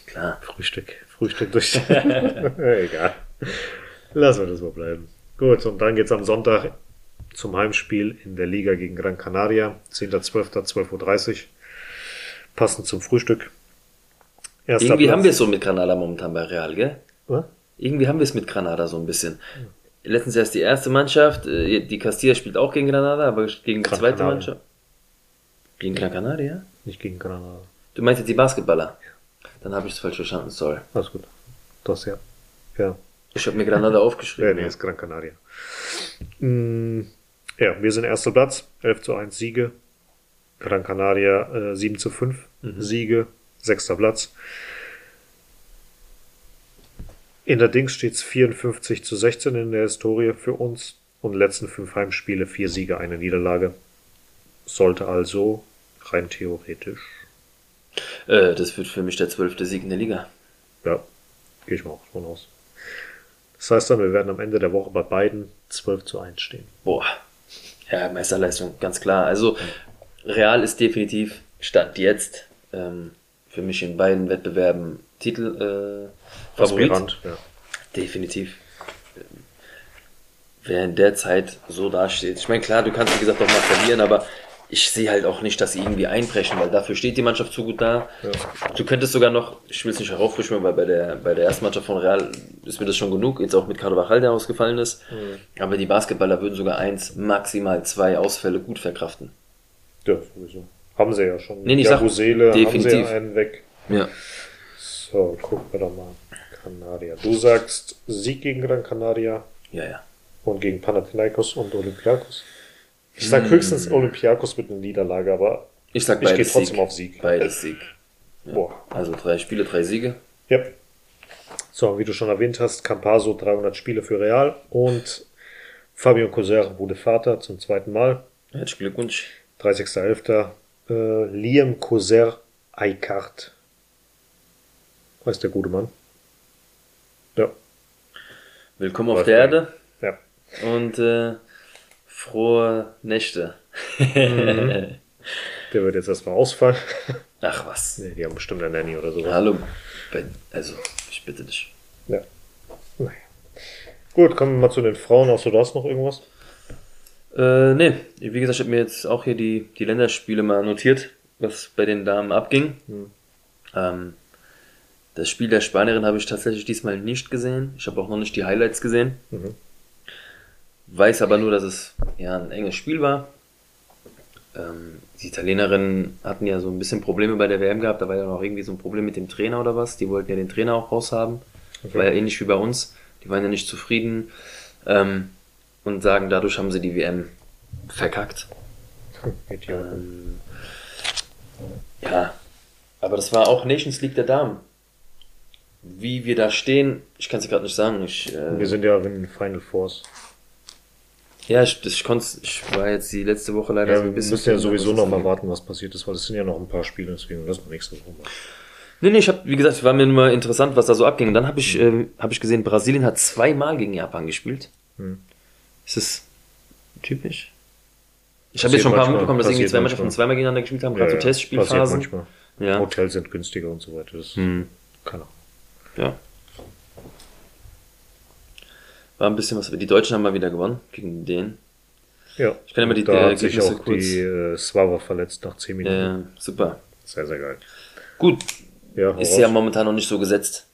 Klar. Frühstück. Frühstück durch. Egal. Lassen wir das mal bleiben. Gut, und dann geht's am Sonntag zum Heimspiel in der Liga gegen Gran Canaria. 10.12. 12.30 Uhr. Passend zum Frühstück. Erster Irgendwie Platz. haben wir es so mit Granada momentan bei Real, gell? Was? Irgendwie haben wir es mit Granada so ein bisschen. Letztens erst die erste Mannschaft, äh, die Castilla spielt auch gegen Granada, aber gegen die Gran zweite Canaria. Mannschaft. Gegen Gran Canaria? Nicht gegen Granada. Du meinst jetzt die Basketballer? Dann habe ich es falsch verstanden, sorry. Alles gut. Das ja. Ja. Ich habe mir Granada Ja, aufgeschrieben. nee, ist Gran Canaria. Mm, Ja, wir sind erster Platz, 11 zu 1 Siege. Gran Canaria äh, 7 zu 5 Siege, sechster Platz. In der Dings steht es 54 zu 16 in der Historie für uns und letzten fünf Heimspiele, vier Siege, eine Niederlage. Sollte also rein theoretisch, Äh, das wird für mich der zwölfte Sieg in der Liga. ja, gehe ich mal auch von aus. Das heißt dann, wir werden am Ende der Woche bei beiden 12 zu 1 stehen. Boah. Ja, Meisterleistung, ganz klar. Also, Real ist definitiv Stand jetzt ähm, für mich in beiden Wettbewerben Titel äh, Favorit. Aspirant, ja. Definitiv. Wer in der Zeit so dasteht. Ich meine, klar, du kannst wie gesagt auch mal verlieren, aber ich sehe halt auch nicht, dass sie irgendwie einbrechen, weil dafür steht die Mannschaft zu gut da. Ja. Du könntest sogar noch, ich will es nicht heraufrischen, weil bei der, bei der ersten Mannschaft von Real ist mir das schon genug, jetzt auch mit Carvajal, der ausgefallen ist. Mhm. Aber die Basketballer würden sogar eins, maximal zwei Ausfälle gut verkraften. Ja, sowieso. Haben sie ja schon. Nee, ich ja, sag, Busele haben sie definitiv. ja einen weg. Ja. So, gucken wir doch mal. Canaria. Du sagst Sieg gegen Gran Canaria Ja, ja. und gegen Panathinaikos und Olympiakos. Ich sag Hm. höchstens Olympiakos mit einer Niederlage, aber Ich sag Ich geh beides trotzdem Sieg. auf Sieg. Beides Sieg. boah, Also drei Spiele, drei Siege. Ja. So, wie du schon erwähnt hast, Campaso 300 Spiele für Real und Fabio Coser wurde Vater zum zweiten Mal. Herzlichen Glückwunsch. 30.11. Äh, Liam Coser Eikart. Heißt der gute Mann. Ja. Willkommen auf der Erde Ja. und äh, frohe Nächte. Der wird jetzt erstmal ausfallen. Ach was. nee, die haben bestimmt eine Nanny oder so. Hallo. Ben- Also, ich bitte dich. Ja. Naja. Gut, kommen wir mal zu den Frauen. Außer du hast noch irgendwas? Äh, nee, wie gesagt, ich habe mir jetzt auch hier die, die Länderspiele mal notiert, was bei den Damen abging. Ähm, das Spiel der Spanierin habe ich tatsächlich diesmal nicht gesehen. Ich habe auch noch nicht die Highlights gesehen. Mhm. Weiß aber nur, dass es ja ein enges Spiel war. Ähm, die Italienerinnen hatten ja so ein bisschen Probleme bei der WM gehabt. Da war ja noch irgendwie so ein Problem mit dem Trainer oder was. Die wollten ja den Trainer auch raushaben. War ja ähnlich wie bei uns. Die waren ja nicht zufrieden. Ähm, und sagen, dadurch haben sie die WM verkackt. Ähm, ja, aber das war auch Nations League der Damen. Wie wir da stehen, ich kann es gerade nicht sagen. Ich, äh, Wir sind ja in Final Force. ja, ich, das, ich, ich war jetzt die letzte Woche leider Ja, so wir ein bisschen. müssen ja sowieso noch mal warten, was passiert ist, weil es sind ja noch ein paar Spiele, deswegen lassen wir nächste Woche mal. Nee, nee, ich habe, wie gesagt, es war mir nur interessant, was da so abging. Und dann habe ich, ähm, hab ich gesehen, Brasilien hat zweimal gegen Japan gespielt. Hm. Ist das typisch? Ich habe jetzt schon ein paar manchmal, mitbekommen, dass irgendwie zwei Mannschaften manchmal. zweimal gegeneinander gespielt haben, gerade so passiert Testspielphasen. manchmal. Ja. Hotels sind günstiger und so weiter. Das Hm. kann auch. Ja. War ein bisschen was. Die Deutschen haben mal wieder gewonnen gegen den. Ja. Ich kann immer die- da die hat sich auch kurz- die äh, Swava verletzt nach 10 Minuten. Äh, super. Sehr, sehr geil. Gut, Ja, ist ja momentan noch nicht so gesetzt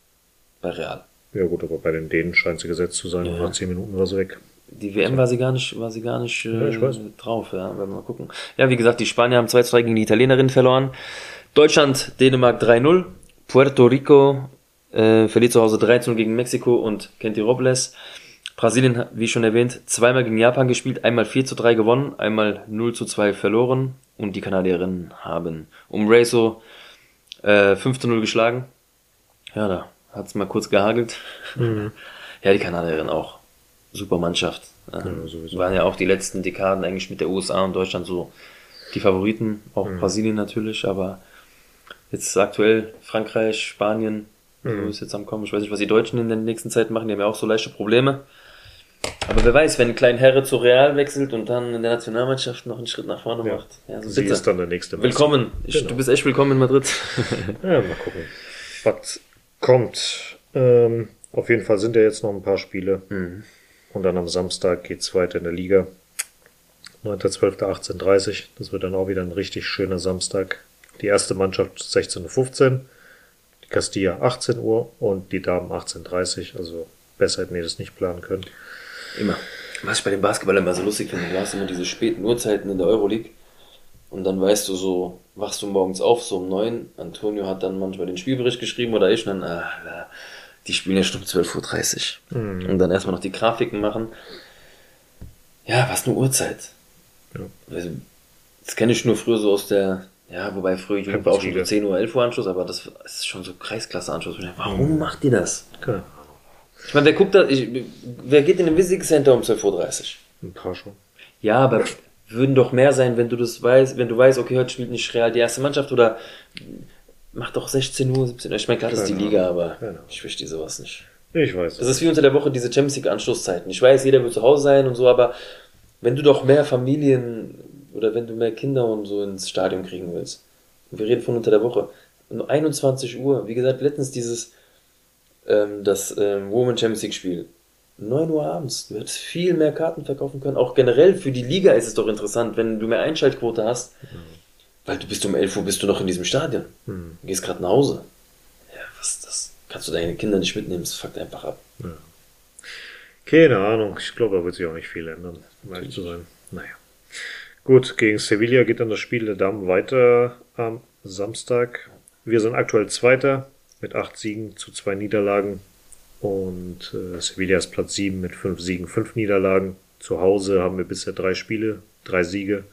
bei Real. ja gut, aber bei den Dänen scheint sie gesetzt zu sein. Ja. Nach 10 Minuten war sie weg. Die WM war sie gar nicht, war sie gar nicht äh, Ja, drauf, ja, werden wir mal gucken. Ja, wie gesagt, die Spanier haben 2 2 gegen die Italienerinnen verloren. Deutschland, Dänemark 3-0. Puerto Rico äh, verliert zu Hause 3-0 gegen Mexiko und Kenty Robles. Brasilien, hat, wie schon erwähnt, zweimal gegen Japan gespielt, einmal 4 zu 3 gewonnen, einmal 0 zu 2 verloren und die Kanadierinnen haben um Rezo äh, 5 zu 0 geschlagen. Ja, da hat's mal kurz gehagelt. Ja, die Kanadierinnen auch. Super Mannschaft. Ähm, sowieso. waren ja auch die letzten Dekaden eigentlich mit der USA und Deutschland so die Favoriten, auch Brasilien natürlich, aber jetzt aktuell Frankreich, Spanien, so ist jetzt am Kommen. Ich weiß nicht, was die Deutschen in der nächsten Zeit machen, die haben ja auch so leichte Probleme. Aber wer weiß, wenn Klein Herre zu Real wechselt und dann in der Nationalmannschaft noch einen Schritt nach vorne Ja. macht. Ja, so Sie bitte. ist dann der nächste. Messi. Willkommen. Ich, Genau. Du bist echt willkommen in Madrid. Ja, mal gucken, was kommt. Ähm, auf jeden Fall sind ja jetzt noch ein paar Spiele. Mhm. Und dann am Samstag geht's weiter in der Liga. 9.12.18.30 Das wird dann auch wieder ein richtig schöner Samstag. Die erste Mannschaft 16.15 Uhr, die Castilla 18 Uhr und die Damen 18.30 Uhr. Also besser hätten wir das nicht planen können. Immer. Was ich bei dem Basketball immer so lustig finde, du hast immer diese späten Uhrzeiten in der Euroleague und dann weißt du so, wachst du morgens auf, so um neun. Antonio hat dann manchmal den Spielbericht geschrieben oder ich und dann, ah, die spielen ja schon um 12.30 Uhr. Und dann erstmal noch die Grafiken machen. Ja, was eine Uhrzeit. Ja. Also, Das kenne ich nur früher so aus der, ja, wobei früher Jugend war auch schon so Liga. 10 Uhr, 11 Uhr Anschluss, aber das ist schon so Kreisklasse-Anschluss. Warum macht die das? Keine Ahnung. Ich meine, wer guckt da, ich, wer geht in den Visiting Center um 12.30 Uhr? Ein paar schon. Ja, aber würden doch mehr sein, wenn du das weißt, wenn du weißt, okay, heute spielt nicht Real die erste Mannschaft oder mach doch 16 Uhr, 17 Uhr. Ich meine, das ist die Liga, aber Ahnung. ich verstehe sowas nicht. Ich weiß. Das ist wie unter der Woche diese Champions League Anschlusszeiten. Ich weiß, jeder will zu Hause sein und so, aber wenn du doch mehr Familien oder wenn du mehr Kinder und so ins Stadion kriegen willst, und wir reden von unter der Woche, um 21 Uhr, wie gesagt, letztens dieses, ähm, das ähm, Women Champions League Spiel, 9 Uhr abends, du hättest viel mehr Karten verkaufen können. Auch generell für die Liga ist es doch interessant, wenn du mehr Einschaltquote hast, weil du bist um 11 Uhr bist du noch in diesem Stadion. Hm. Du gehst gerade nach Hause. Ja, was ist das? Kannst du deine Kinder nicht mitnehmen, das fuckt einfach ab. Keine Ahnung. Ich glaube, da wird sich auch nicht viel ändern, um ehrlich zu sein. Naja. Gut, gegen Sevilla geht dann das Spiel der Damen weiter am Samstag. Wir sind aktuell Zweiter mit acht Siegen zu zwei Niederlagen. Und äh, Sevilla ist Platz sieben mit fünf Siegen, fünf Niederlagen. Zu Hause haben wir bisher drei Spiele, drei Siege,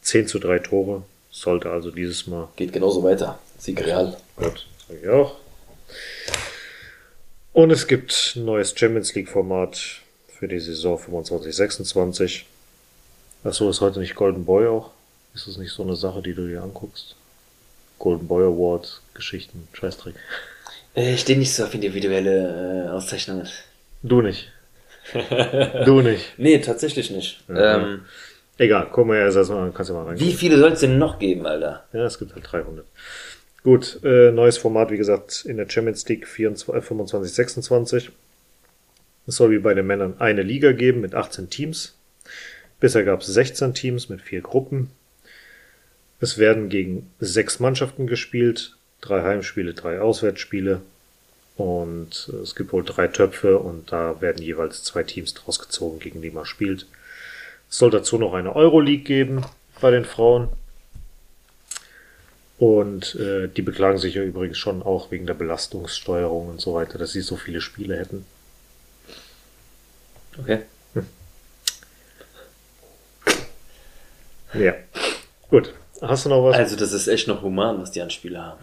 zehn zu drei Tore. Sollte also dieses Mal Geht genauso weiter. Sieg Real. Gut, sag ich auch. Und es gibt ein neues Champions League-Format für die Saison 25-26. Achso, ist heute nicht Golden Boy auch? Ist das nicht so eine Sache, die du dir anguckst? Golden Boy Award, Geschichten, Scheißdreck. Äh, Ich stehe nicht so auf individuelle äh, Auszeichnungen. Du nicht. du nicht. Nee, tatsächlich nicht. Ähm, Egal, guck mal erst an, kannst du mal rein. wie viele soll es denn noch geben, Alter? Ja, es gibt halt 300. Gut, äh, neues Format, wie gesagt, in der Champions League 24, äh, 25, 26. Es soll wie bei den Männern eine Liga geben mit 18 Teams. Bisher gab es 16 Teams mit vier Gruppen. Es werden gegen sechs Mannschaften gespielt, drei Heimspiele, drei Auswärtsspiele. Und äh, es gibt wohl drei Töpfe und da werden jeweils zwei Teams draus gezogen, gegen die man spielt. Es soll dazu noch eine Euroleague geben bei den Frauen. Und äh, die beklagen sich ja übrigens schon auch wegen der Belastungssteuerung und so weiter, dass sie so viele Spiele hätten. Okay. Ja. Gut. Hast du noch was? Also, das ist echt noch human, was die an Spiele haben.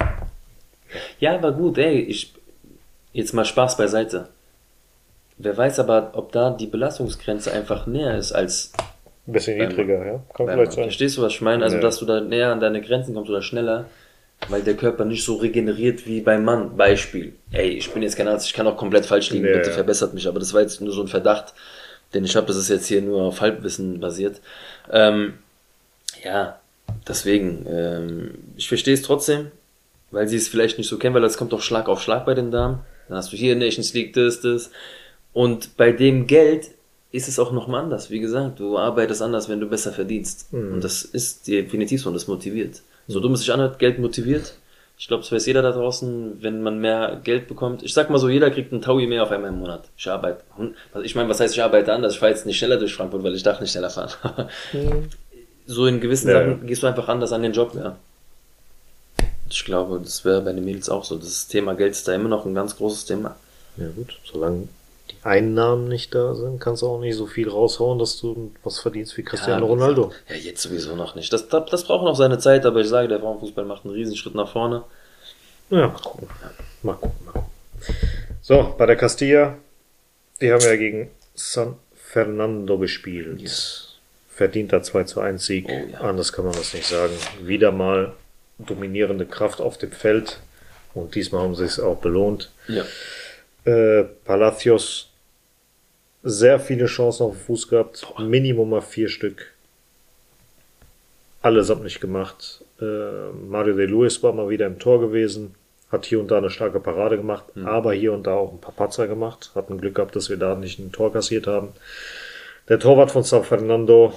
Ja, aber gut, ey, ich, jetzt mal Spaß beiseite. Wer weiß aber, ob da die Belastungsgrenze einfach näher ist als Ein bisschen niedriger, ja? Kann vielleicht sein. Verstehst du, was ich meine? Also, Ja. dass du da näher an deine Grenzen kommst oder schneller, weil der Körper nicht so regeneriert wie beim Mann. Beispiel. Ey, ich bin jetzt kein Arzt, ich kann auch komplett falsch liegen, Ja, bitte ja. verbessert mich, aber das war jetzt nur so ein Verdacht, den ich habe, das ist jetzt hier nur auf Halbwissen basiert. Ähm, ja, deswegen, ähm, ich verstehe es trotzdem, weil sie es vielleicht nicht so kennen, weil das kommt doch Schlag auf Schlag bei den Damen. Dann hast du hier Nations League, das, das. Und bei dem Geld ist es auch nochmal anders. Wie gesagt, du arbeitest anders, wenn du besser verdienst. Und das ist definitiv so und das motiviert. So dumm es sich anhört, Geld motiviert. Ich glaube, das weiß jeder da draußen, wenn man mehr Geld bekommt. Ich sag mal so, jeder kriegt einen Taui mehr auf einmal im Monat. Ich arbeite, also ich meine, was heißt, ich arbeite anders? Ich fahre jetzt nicht schneller durch Frankfurt, weil ich darf nicht schneller fahren. so in gewissen Ja, Sachen gehst du einfach anders an den Job, ja. Ich glaube, das wäre bei den Mädels auch so. Das Thema Geld ist da immer noch ein ganz großes Thema. Ja gut, solange Einnahmen nicht da sind, kannst du auch nicht so viel raushauen, dass du was verdienst wie Cristiano Ja, Ronaldo. Ja, jetzt sowieso noch nicht. Das, das, das braucht noch seine Zeit, aber ich sage, der Frauenfußball macht einen Riesenschritt nach vorne. Ja, mal gucken. Mal gucken, mal gucken. So, bei der Castilla, die haben ja gegen San Fernando gespielt. Verdienter 2 zu 1 Sieg. Oh, ja. Anders kann man das nicht sagen. Wieder mal dominierende Kraft auf dem Feld. Und diesmal haben sie es auch belohnt. Ja. Äh, Palacios sehr viele Chancen auf den Fuß gehabt. Minimum mal vier Stück. Allesamt nicht gemacht. Äh, Mario de Luis war mal wieder im Tor gewesen. Hat hier und da eine starke Parade gemacht, aber hier und da auch ein paar Patzer gemacht. Hatten Glück gehabt, dass wir da nicht ein Tor kassiert haben. Der Torwart von San Fernando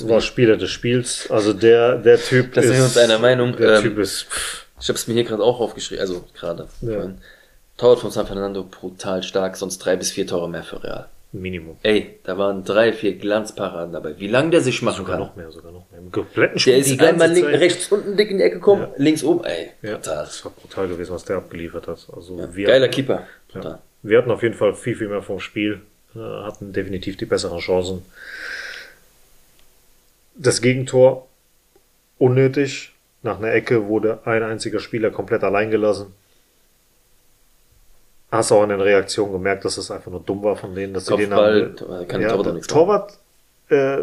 war Spieler des Spiels. Also der, der Typ Da sind wir uns einer Meinung. Der Ähm, Typ ist. Pff, ich hab's mir hier gerade auch aufgeschrieben, also gerade. Ja. Torwart von San Fernando brutal stark, sonst drei bis vier Tore mehr für Real. Minimum. Ey, da waren drei, vier Glanzparaden dabei. Wie lang der sich machen Sogar kann. noch mehr, sogar noch mehr. Im kompletten Der Spiel ist die ganze einmal link, rechts unten dick in die Ecke gekommen, Ja. links oben, ey, Ja, brutal. das war brutal gewesen, was der abgeliefert hat. Also Ja, wir, Geiler Keeper. Brutal. ja, wir hatten auf jeden Fall viel, viel mehr vom Spiel, äh, hatten definitiv die besseren Chancen. Das Gegentor unnötig. Nach einer Ecke wurde ein einziger Spieler komplett allein gelassen. Hast auch an den Reaktionen gemerkt, dass es einfach nur dumm war von denen, dass sie den Kopfball, haben. kann ja, Torwart nichts Torwart äh,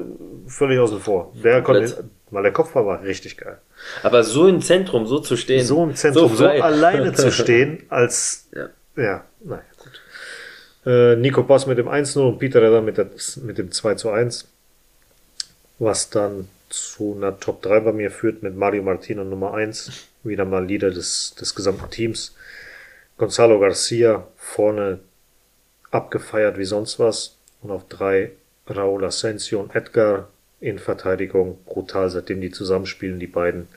völlig außen vor. Der Komplett. konnte, weil der Kopfball war richtig geil. Aber so im Zentrum, so zu stehen. so im Zentrum, so, frei. alleine zu stehen, als, Ja. ja, naja, gut. Äh, Nico Pass mit dem 1-0 und Peter Redder mit, der, mit dem 2 zu 1, was dann zu einer Top 3 bei mir führt mit Mario Martino Nummer 1, wieder mal Leader des, des gesamten Teams. Gonzalo Garcia vorne abgefeiert wie sonst was und auf 3 Raúl Asensio und Edgar in Verteidigung brutal, seitdem die zusammenspielen, die beiden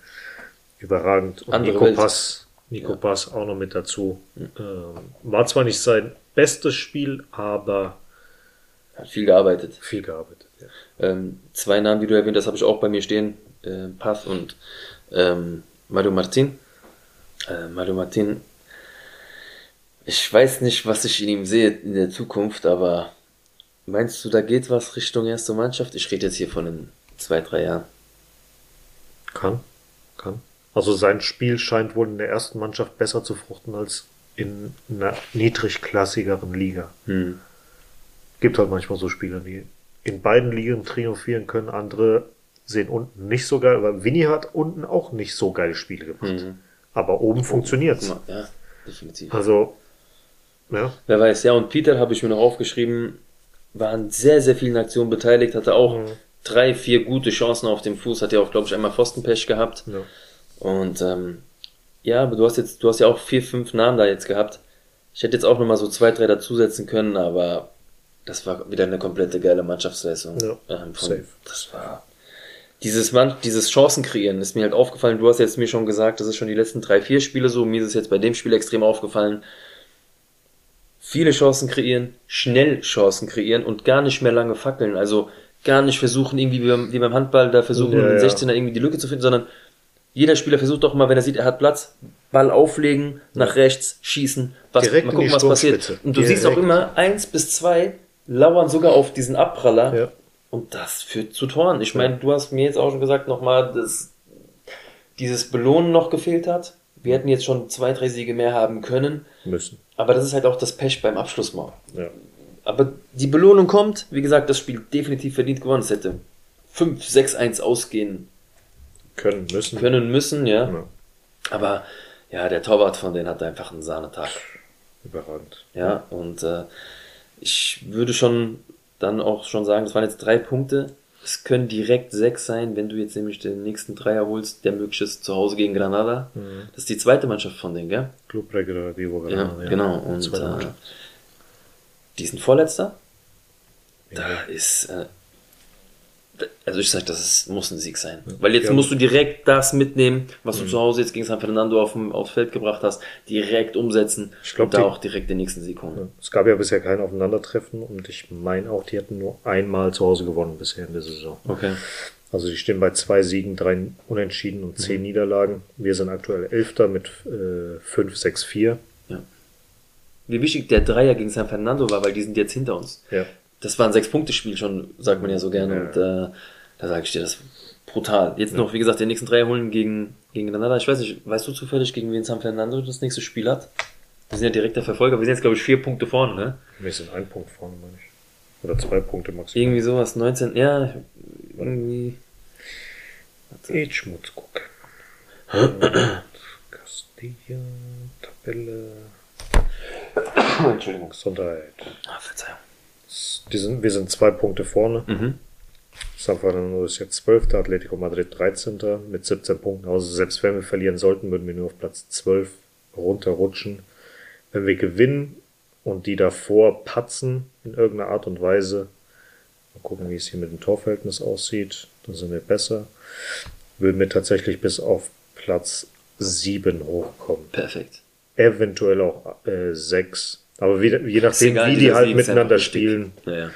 überragend. Und Andere Nico Welt. Pass, Nico Ja. Pass auch noch mit dazu. Ähm, war zwar nicht sein bestes Spiel, aber Hat viel gearbeitet. viel gearbeitet. Ja. Ähm, zwei Namen, die du erwähnt hast, habe ich auch bei mir stehen. Äh, Paz und ähm, Mario Martin. Äh, Mario Martin. Ich weiß nicht, was ich in ihm sehe in der Zukunft, aber meinst du, da geht was Richtung erste Mannschaft? Ich rede jetzt hier von in zwei, drei Jahren. Kann, kann. Also sein Spiel scheint wohl in der ersten Mannschaft besser zu fruchten als in einer niedrigklassigeren Liga. Hm. Gibt halt manchmal so Spieler, die in beiden Ligen triumphieren können. Andere sehen unten nicht so geil, aber Winnie hat unten auch nicht so geile Spiele gemacht. Mhm. Aber oben funktioniert's. Ja, definitiv. Also, ja, Wer weiß, ja, und Peter habe ich mir noch aufgeschrieben, war an sehr, sehr vielen Aktionen beteiligt, hatte auch Mhm. drei, vier gute Chancen auf dem Fuß, hat ja auch, glaube ich, einmal Pfostenpech gehabt. ja. Und ähm, ja, aber du hast jetzt, du hast ja auch vier, fünf Namen da jetzt gehabt. Ich hätte jetzt auch nochmal so zwei, drei dazusetzen können, aber das war wieder eine komplette geile Mannschaftsleistung. Ja, ähm, von, safe. Das war dieses Mann, dieses Chancen kreieren ist mir halt aufgefallen. Du hast jetzt mir schon gesagt, das ist schon die letzten drei, vier Spiele so. Mir ist es jetzt bei dem Spiel extrem aufgefallen. Viele Chancen kreieren, schnell Chancen kreieren und gar nicht mehr lange fackeln. Also gar nicht versuchen, irgendwie wie beim, wie beim Handball, da versuchen, Ja, den ja. 16er irgendwie die Lücke zu finden, sondern jeder Spieler versucht doch mal, wenn er sieht, er hat Platz, Ball auflegen, nach rechts, schießen, was, Direkt mal gucken, was passiert. Und du siehst auch Direkt. immer, eins bis zwei lauern sogar auf diesen Abpraller. Ja. Und das führt zu Toren. Ich meine, du hast mir jetzt auch schon gesagt nochmal, dass dieses Belohnen noch gefehlt hat. Wir hätten jetzt schon zwei, drei Siege mehr haben können. müssen. Aber das ist halt auch das Pech beim Abschluss mal. Ja. Aber die Belohnung kommt. Wie gesagt, das Spiel definitiv verdient gewonnen. Es hätte 5, 6, 1 ausgehen Können, müssen. können müssen, ja. Ja. Aber ja, der Torwart von denen hat einfach einen Sahnetag. Überragend. Ja, und äh, ich würde schon dann auch schon sagen, das waren jetzt drei Punkte. Es können direkt sechs sein, wenn du jetzt nämlich den nächsten Dreier holst, der möglich ist zu Hause gegen Granada. Das ist die zweite Mannschaft von denen, gell? Club Recreativo Ja, Granada, genau. Und äh, die sind Vorletzter. Ja. Da ist, äh, also ich sag, das ist, muss ein Sieg sein. Weil jetzt Ja. musst du direkt das mitnehmen, was du Mhm. zu Hause jetzt gegen San Fernando auf dem, aufs Feld gebracht hast, direkt umsetzen Ich glaub, und da die- auch direkt den nächsten Sieg holen. Ja. Es gab ja bisher kein Aufeinandertreffen und ich meine auch, die hatten nur einmal zu Hause gewonnen bisher in der Saison. Okay. Also die stehen bei zwei Siegen, drei Unentschieden und Mhm. zehn Niederlagen. Wir sind aktuell Elfter mit äh, 5, 6, 4. Wie wichtig der Dreier gegen San Fernando war, weil die sind jetzt hinter uns. Ja. Das war ein Sechs-Punkte-Spiel schon, sagt man ja so gerne. Ja. Und äh, da sage ich dir, das brutal. Jetzt noch, wie gesagt, den nächsten Dreier holen gegen, gegen Granada. Ich weiß nicht, weißt du zufällig, gegen wen San Fernando das nächste Spiel hat? Wir sind ja direkter Verfolger. Wir sind jetzt, glaube ich, vier Punkte vorne, ne? Wir sind ein Punkt vorne, meine ich. Oder zwei Punkte maximal. Irgendwie sowas, 19, ja, irgendwie. Ich muss gucken. Castilla, Tabelle, Entschuldigung. Gesundheit. Ah, Verzeihung. Die sind, wir sind zwei Punkte vorne. Mhm. San Fernando ist jetzt 12. Atletico Madrid 13. mit 17 Punkten. Also selbst wenn wir verlieren sollten, würden wir nur auf Platz 12 runterrutschen. Wenn wir gewinnen und die davor patzen in irgendeiner Art und Weise, mal gucken, wie es hier mit dem Torverhältnis aussieht, dann sind wir besser, würden wir tatsächlich bis auf Platz 7 hochkommen. Perfekt. Eventuell auch äh, 6. Aber wie, je nachdem, egal, wie die halt miteinander spielen. Ja,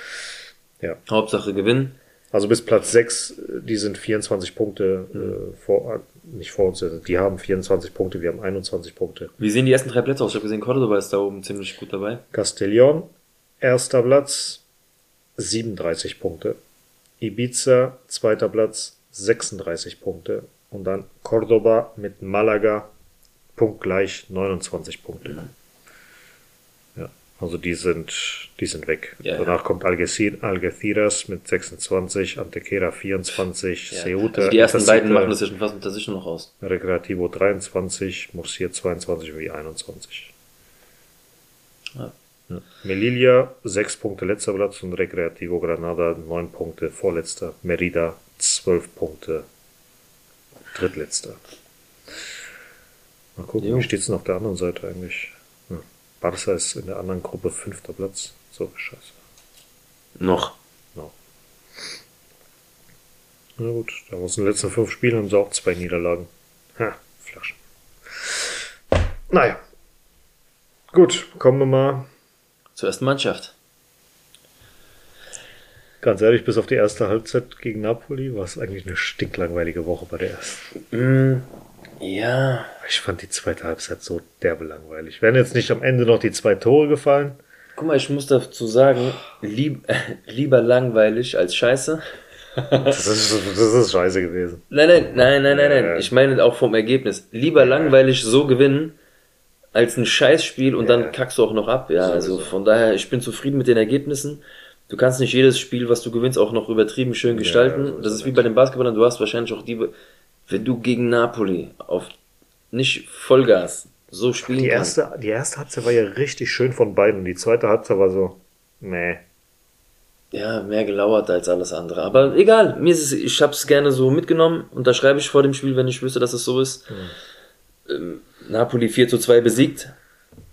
ja. Hauptsache gewinnen. Also bis Platz 6, die sind 24 Punkte äh, vor, nicht vor uns, die haben 24 Punkte, wir haben 21 Punkte. Wie sehen die ersten drei Plätze aus? Ich habe gesehen, Cordoba ist da oben ziemlich gut dabei. Castellón, erster Platz, 37 Punkte. Ibiza, zweiter Platz, 36 Punkte. Und dann Cordoba mit Malaga, punktgleich, 29 Punkte. Ja, also die sind, die sind weg. Ja, ja. Danach kommt Algeciras, mit 26, Antequera 24, Ja. Ceuta, Also die ersten Intercity, beiden machen das ja schon fast unter sich noch aus. Recreativo 23, Murcia 22 und wie 21. Ja. Ja. Melilla 6 Punkte letzter Platz und Recreativo Granada 9 Punkte vorletzter. Merida 12 Punkte drittletzter. Mal gucken, Jo. wie steht es auf der anderen Seite eigentlich? Barca ist in der anderen Gruppe fünfter Platz. So scheiße. Noch. No. Na gut, da aus den letzten fünf Spielen haben sie auch zwei Niederlagen. Ha, Flaschen. Naja. Gut, kommen wir mal Zur ersten Mannschaft. Ganz ehrlich, bis auf die erste Halbzeit gegen Napoli war es eigentlich eine stinklangweilige Woche bei der ersten. Mm, ja. Ich fand die zweite Halbzeit so derbe langweilig. Wären jetzt nicht am Ende noch die zwei Tore gefallen? Guck mal, ich muss dazu sagen, lieb, lieber langweilig als scheiße. Das ist, das ist scheiße gewesen. Nein, nein, nein, nein, nein, nein. Ich meine auch vom Ergebnis. Lieber langweilig so gewinnen, als ein Scheißspiel und Ja. dann kackst du auch noch ab. Ja, also von daher, ich bin zufrieden mit den Ergebnissen. Du kannst nicht jedes Spiel, was du gewinnst, auch noch übertrieben schön gestalten. ist das ist wie bei den Basketballern, du hast wahrscheinlich auch die, wenn du gegen Napoli auf nicht Vollgas so spielen Die kannst. erste, die erste Halbzeit war ja richtig schön von beiden. Die zweite Halbzeit war so, nee. Ja, mehr gelauert als alles andere. Aber egal, mir ist es, ich hab's gerne so mitgenommen und da schreibe ich vor dem Spiel, wenn ich wüsste, dass es so ist. Ähm, Napoli 4 zu 2 besiegt.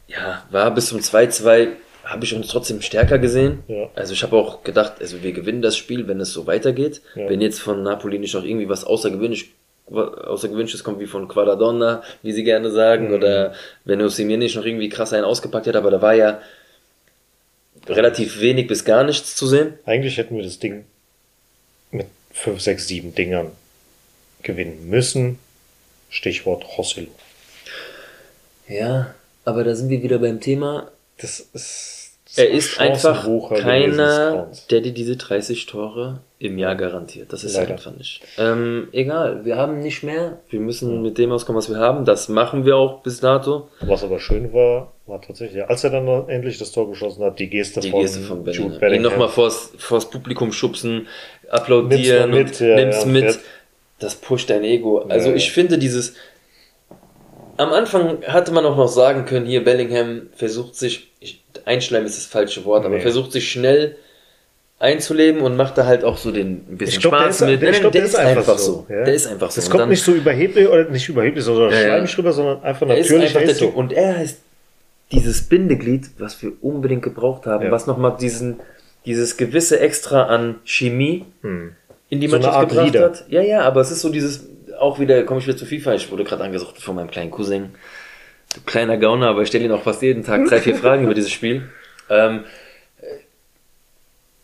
Ja, war bis zum 2-2, habe ich uns trotzdem stärker gesehen. Ja. Also ich habe auch gedacht, also wir gewinnen das Spiel, wenn es so weitergeht. Ja. Wenn jetzt von Napoli nicht noch irgendwie was außergewöhnlich, außergewöhnliches kommt, wie von Quadradonna, wie sie gerne sagen, oder wenn Osimhen nicht noch irgendwie krass einen ausgepackt hätte, aber da war ja relativ wenig bis gar nichts zu sehen. Eigentlich hätten wir das Ding mit 5, 6, 7 Dingern gewinnen müssen. Stichwort Hosselu. Ja, aber da sind wir wieder beim Thema. Das ist. Er ist einfach keiner, der dir diese 30 Tore im Jahr garantiert. Das ist Leider. einfach nicht. Ähm, egal, wir haben nicht mehr. Wir müssen mit dem auskommen, was wir haben. Das machen wir auch bis dato. Was aber schön war, war tatsächlich, als er dann endlich das Tor geschossen hat, die Geste Die von, Geste von Jude Bellingham. Ihn Bellingham. nochmal vors, vors Publikum schubsen, applaudieren Nimm's mit, ja, nimm's ja, mit. Das pusht dein Ego. Also Ja, ich finde dieses, am Anfang hatte man auch noch sagen können, hier Bellingham versucht sich, ich, einschleimen ist das falsche Wort, aber Nee. versucht sich schnell einzuleben und macht da halt auch so den ein bisschen glaub, der Spaß ist- mit. der- glaub, der ist einfach so. ja. Der ist einfach so. Das Und kommt dann- nicht so überheblich, oder nicht überheblich, sondern Ja, schleimig rüber, sondern einfach er ist natürlich. einfach er der Typ. so. Und er ist dieses Bindeglied, was wir unbedingt gebraucht haben, Ja. was nochmal diesen, dieses gewisse Extra an Chemie Hm. in die So Mannschaft gebracht Leader. hat. Ja, ja, aber es ist so dieses, auch wieder, komme ich wieder zu FIFA, ich wurde gerade angesucht von meinem kleinen Cousin. Du kleiner Gauner, aber ich stelle ihn auch fast jeden Tag drei, vier Fragen über dieses Spiel. Ähm, äh,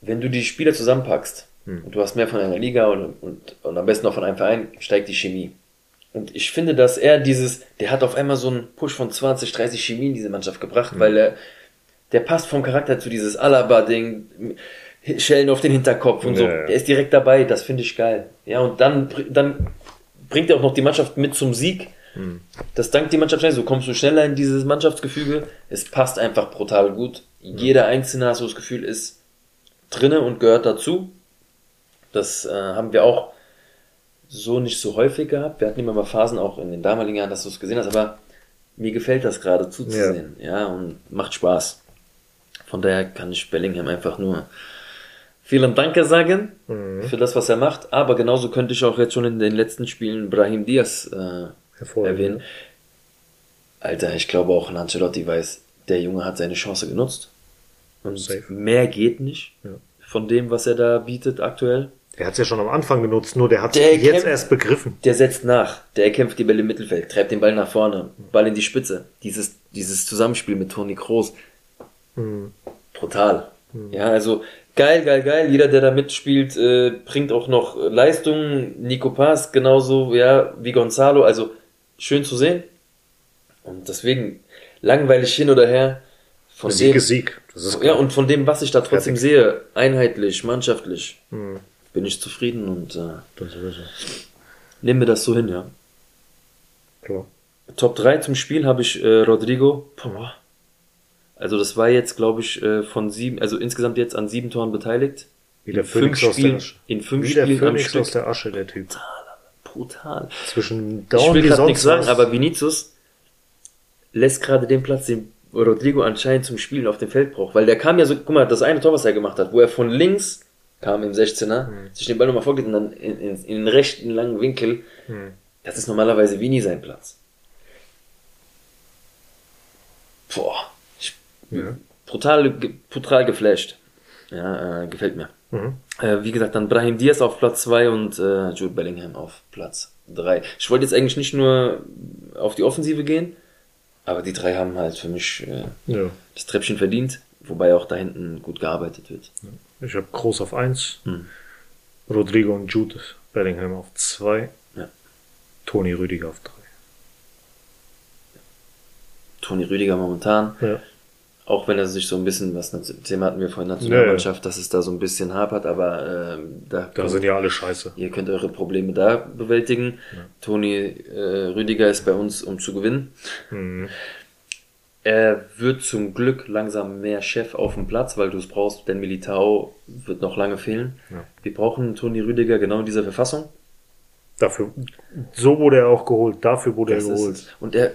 wenn du die Spieler zusammenpackst Hm. und du hast mehr von einer Liga und, und, und am besten auch von einem Verein, steigt die Chemie. Und ich finde, dass er dieses, der hat auf einmal so einen Push von 20, 30 Chemie in diese Mannschaft gebracht, weil er, der passt vom Charakter zu dieses Alaba-Ding, Schellen auf den Hinterkopf und so. Ja, ja. Der ist direkt dabei, das finde ich geil. Ja, und dann, dann bringt er auch noch die Mannschaft mit zum Sieg. Hm. Das dankt die Mannschaft schnell. So kommst du schneller in dieses Mannschaftsgefüge. Es passt einfach brutal gut. Jeder Einzelne, hast du das Gefühl, ist drinne und gehört dazu. Das äh, haben wir auch so nicht so häufig gehabt. Wir hatten immer mal Phasen auch in den damaligen Jahren, dass du es gesehen hast, aber mir gefällt das gerade zuzusehen. Ja. und macht Spaß. Von daher kann ich Bellingham einfach nur vielen Danke sagen Mhm. für das, was er macht. Aber genauso könnte ich auch jetzt schon in den letzten Spielen Brahim Diaz äh, erwähnen. Alter, ich glaube auch Ancelotti weiß, der Junge hat seine Chance genutzt. Und Safe. mehr geht nicht Ja. von dem, was er da bietet aktuell. Der hat es ja schon am Anfang genutzt, nur der hat es jetzt kämpft- erst begriffen. Der setzt nach, der erkämpft die Bälle im Mittelfeld, treibt den Ball nach vorne, Ball in die Spitze. Dieses, dieses Zusammenspiel mit Toni Kroos, Hm. brutal. Ja, also geil, geil, geil. Jeder, der da mitspielt, äh, bringt auch noch Leistungen. Nico Paz genauso, ja, wie Gonzalo. Also schön zu sehen. Und deswegen langweilig hin oder her. Von Sieg dem, ist Sieg. Das ist ja, und von dem, was ich da trotzdem Fertig. sehe, einheitlich, mannschaftlich, Hm. bin ich zufrieden und äh, nehme mir das so hin, ja. Klar. Top 3 zum Spiel habe ich äh, Rodrigo. Boah. Also das war jetzt, glaube ich, äh, von sieben, also insgesamt jetzt an sieben Toren beteiligt. Wie der in fünf Phönix aus der Spielen, Asche. in fünf Wie der Spielen am Phönix Stück. aus der Asche, der Typ. Brutal. Zwischen Ich Down will wie gerade nichts sagen, aber Vinicius lässt gerade den Platz, den Rodrigo anscheinend zum Spielen auf dem Feld braucht. Weil der kam ja so, guck mal, das eine Tor, was er gemacht hat, wo er von links kam im 16er, Mhm. sich den Ball nochmal vorgeht und dann in, in, in den rechten langen Winkel, Hm. das ist normalerweise Vini sein Platz. Boah, ich, Ja. brutal, brutal geflasht. Ja, äh, gefällt mir. Mhm. Äh, wie gesagt, dann Brahim Diaz auf Platz 2 und äh, Jude Bellingham auf Platz 3. Ich wollte jetzt eigentlich nicht nur auf die Offensive gehen, aber die drei haben halt für mich äh, Ja. das Treppchen verdient, wobei auch da hinten gut gearbeitet wird. Ich habe Groß auf 1, Hm. Rodrigo und Jude Bellingham auf 2, Ja. Toni Rüdiger auf 3. Toni Rüdiger momentan, Ja. Auch wenn er sich so ein bisschen, was Thema hatten wir vorhin Nationalmannschaft, dass es da so ein bisschen hapert, aber ähm, da, Da sind ja alle scheiße. ihr könnt eure Probleme da bewältigen. Toni äh, Rüdiger ist bei uns, um zu gewinnen. Mhm. Er wird zum Glück langsam mehr Chef auf dem Platz, weil du es brauchst, denn Militao wird noch lange fehlen. Ja. Wir brauchen Toni Rüdiger genau in dieser Verfassung. Dafür, so wurde er auch geholt, dafür wurde Das er ist geholt. es. Und er,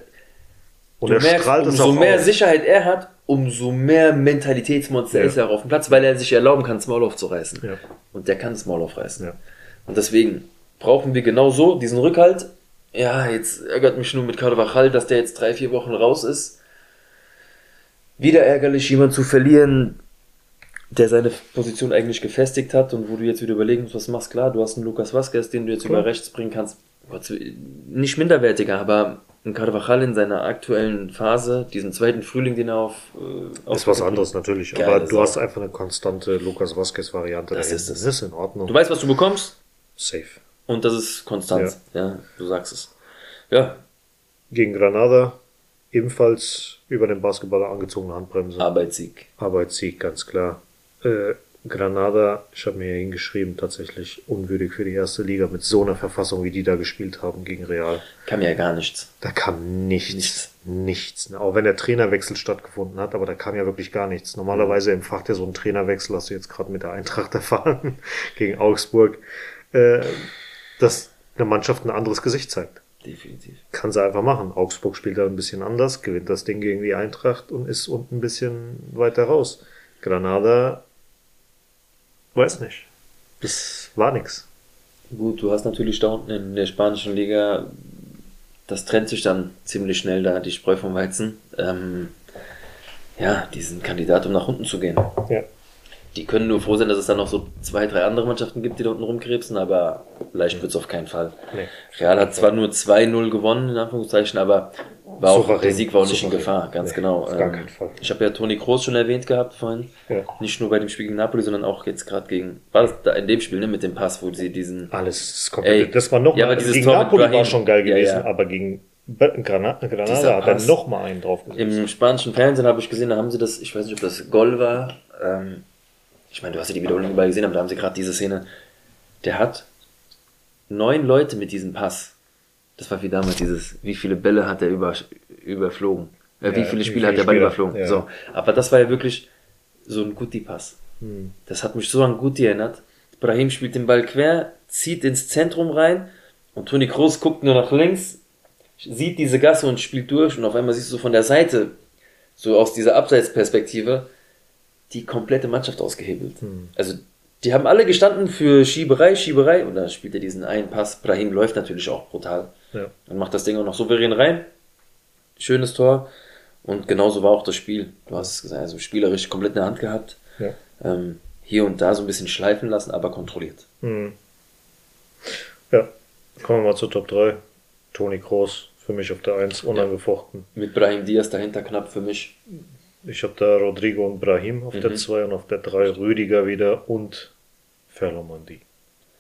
Und du er merkst, umso mehr aus. Sicherheit er hat, umso mehr Mentalitätsmonster Ja. ist er auf dem Platz, weil er sich erlauben kann, das Maul aufzureißen. Ja. Und der kann das Maul aufreißen. Ja. Und deswegen brauchen wir genau so diesen Rückhalt. Ja, jetzt ärgert mich nur mit Carvajal, dass der jetzt drei, vier Wochen raus ist. Wieder ärgerlich, jemand zu verlieren, der seine Position eigentlich gefestigt hat und wo du jetzt wieder überlegen musst, was machst. Klar, du hast einen Lukas Vasquez, den du jetzt Klar. über rechts bringen kannst. Gott, nicht minderwertiger, aber ein Carvajal in seiner aktuellen Phase, diesen zweiten Frühling, den er auf... Äh, Ist was anderes natürlich, Geile aber du hast einfach eine konstante Lukas Vasquez-Variante. Das ist. Das ist in Ordnung. Du weißt, was du bekommst Safe. und das ist Konstanz. Ja, du sagst es. Ja, Gegen Granada ebenfalls über den Basketballer angezogene Handbremse. Arbeitssieg. Arbeitssieg, ganz klar. Äh, Granada, ich habe mir hier hingeschrieben, tatsächlich unwürdig für die erste Liga mit so einer Verfassung, wie die da gespielt haben gegen Real. Kam ja gar nichts. Da kam nichts. Nichts. Nichts. Auch wenn der Trainerwechsel stattgefunden hat, aber da kam ja wirklich gar nichts. Normalerweise empfacht ja so ein Trainerwechsel, hast du jetzt gerade mit der Eintracht erfahren, gegen Augsburg, äh, dass eine Mannschaft ein anderes Gesicht zeigt. Definitiv. Kann sie einfach machen. Augsburg spielt da ein bisschen anders, gewinnt das Ding gegen die Eintracht und ist unten ein bisschen weiter raus. Granada, weiß nicht. Das war nix. Gut, du hast natürlich da unten in der spanischen Liga, das trennt sich dann ziemlich schnell da, die Spreu vom Weizen. Ähm, ja, diesen Kandidat, um nach unten zu gehen. Ja. Die können nur froh sein, dass es dann noch so zwei, drei andere Mannschaften gibt, die da unten rumkrebsen, aber leicht wird's auf keinen Fall. Nee. Real hat zwar nur 2-0 gewonnen, in Anführungszeichen, aber war auch, Souverän. der Sieg war auch nicht in. Gefahr, ganz Nee, genau. auf gar Ähm, keinen Fall. Ich habe ja Toni Kroos schon erwähnt gehabt vorhin. Ja. Nicht nur bei dem Spiel gegen Napoli, sondern auch jetzt gerade gegen, war das da in dem Spiel, ne, mit dem Pass, wo sie diesen, Alles komplett. Ey, das war noch ja, mal, aber dieses gegen Tor Napoli war schon geil Ja, gewesen, ja. aber gegen Granada, Granada hat er Pass. noch mal einen draufgesetzt. Im spanischen Fernsehen habe ich gesehen, da haben sie das, ich weiß nicht, ob das Goal war. Ähm, ich meine, du hast ja die Wiederholung überall gesehen, aber da haben sie gerade diese Szene. Der hat neun Leute mit diesem Pass. Das war wie damals dieses, wie viele Bälle hat er über, überflogen? Äh, wie Ja, viele wie Spiele viele hat der Ball überflogen? ja. So. Aber das war ja wirklich so ein Guti-Pass. Hm. Das hat mich so an Guti erinnert. Brahim spielt den Ball quer, zieht ins Zentrum rein und Toni Kroos guckt nur nach links, sieht diese Gasse und spielt durch und auf einmal siehst du so von der Seite, so aus dieser Abseitsperspektive, die komplette Mannschaft ausgehebelt. Also die haben alle gestanden für Schieberei, Schieberei und dann spielt er diesen einen Pass. Brahim läuft natürlich auch brutal Ja. und macht das Ding auch noch souverän rein. Schönes Tor. Und genauso war auch das Spiel. Du hast es gesagt, also spielerisch komplett in der Hand gehabt. Ja. Ähm, hier und da so ein bisschen schleifen lassen, aber kontrolliert. Hm. ja, kommen wir mal zur Top 3. Toni Kroos, für mich auf der 1, unangefochten. Mit Brahim Diaz dahinter knapp für mich. Ich habe da Rodrigo und Brahim auf Mhm. der 2 und auf der 3 Rüdiger wieder und Ferlomandi.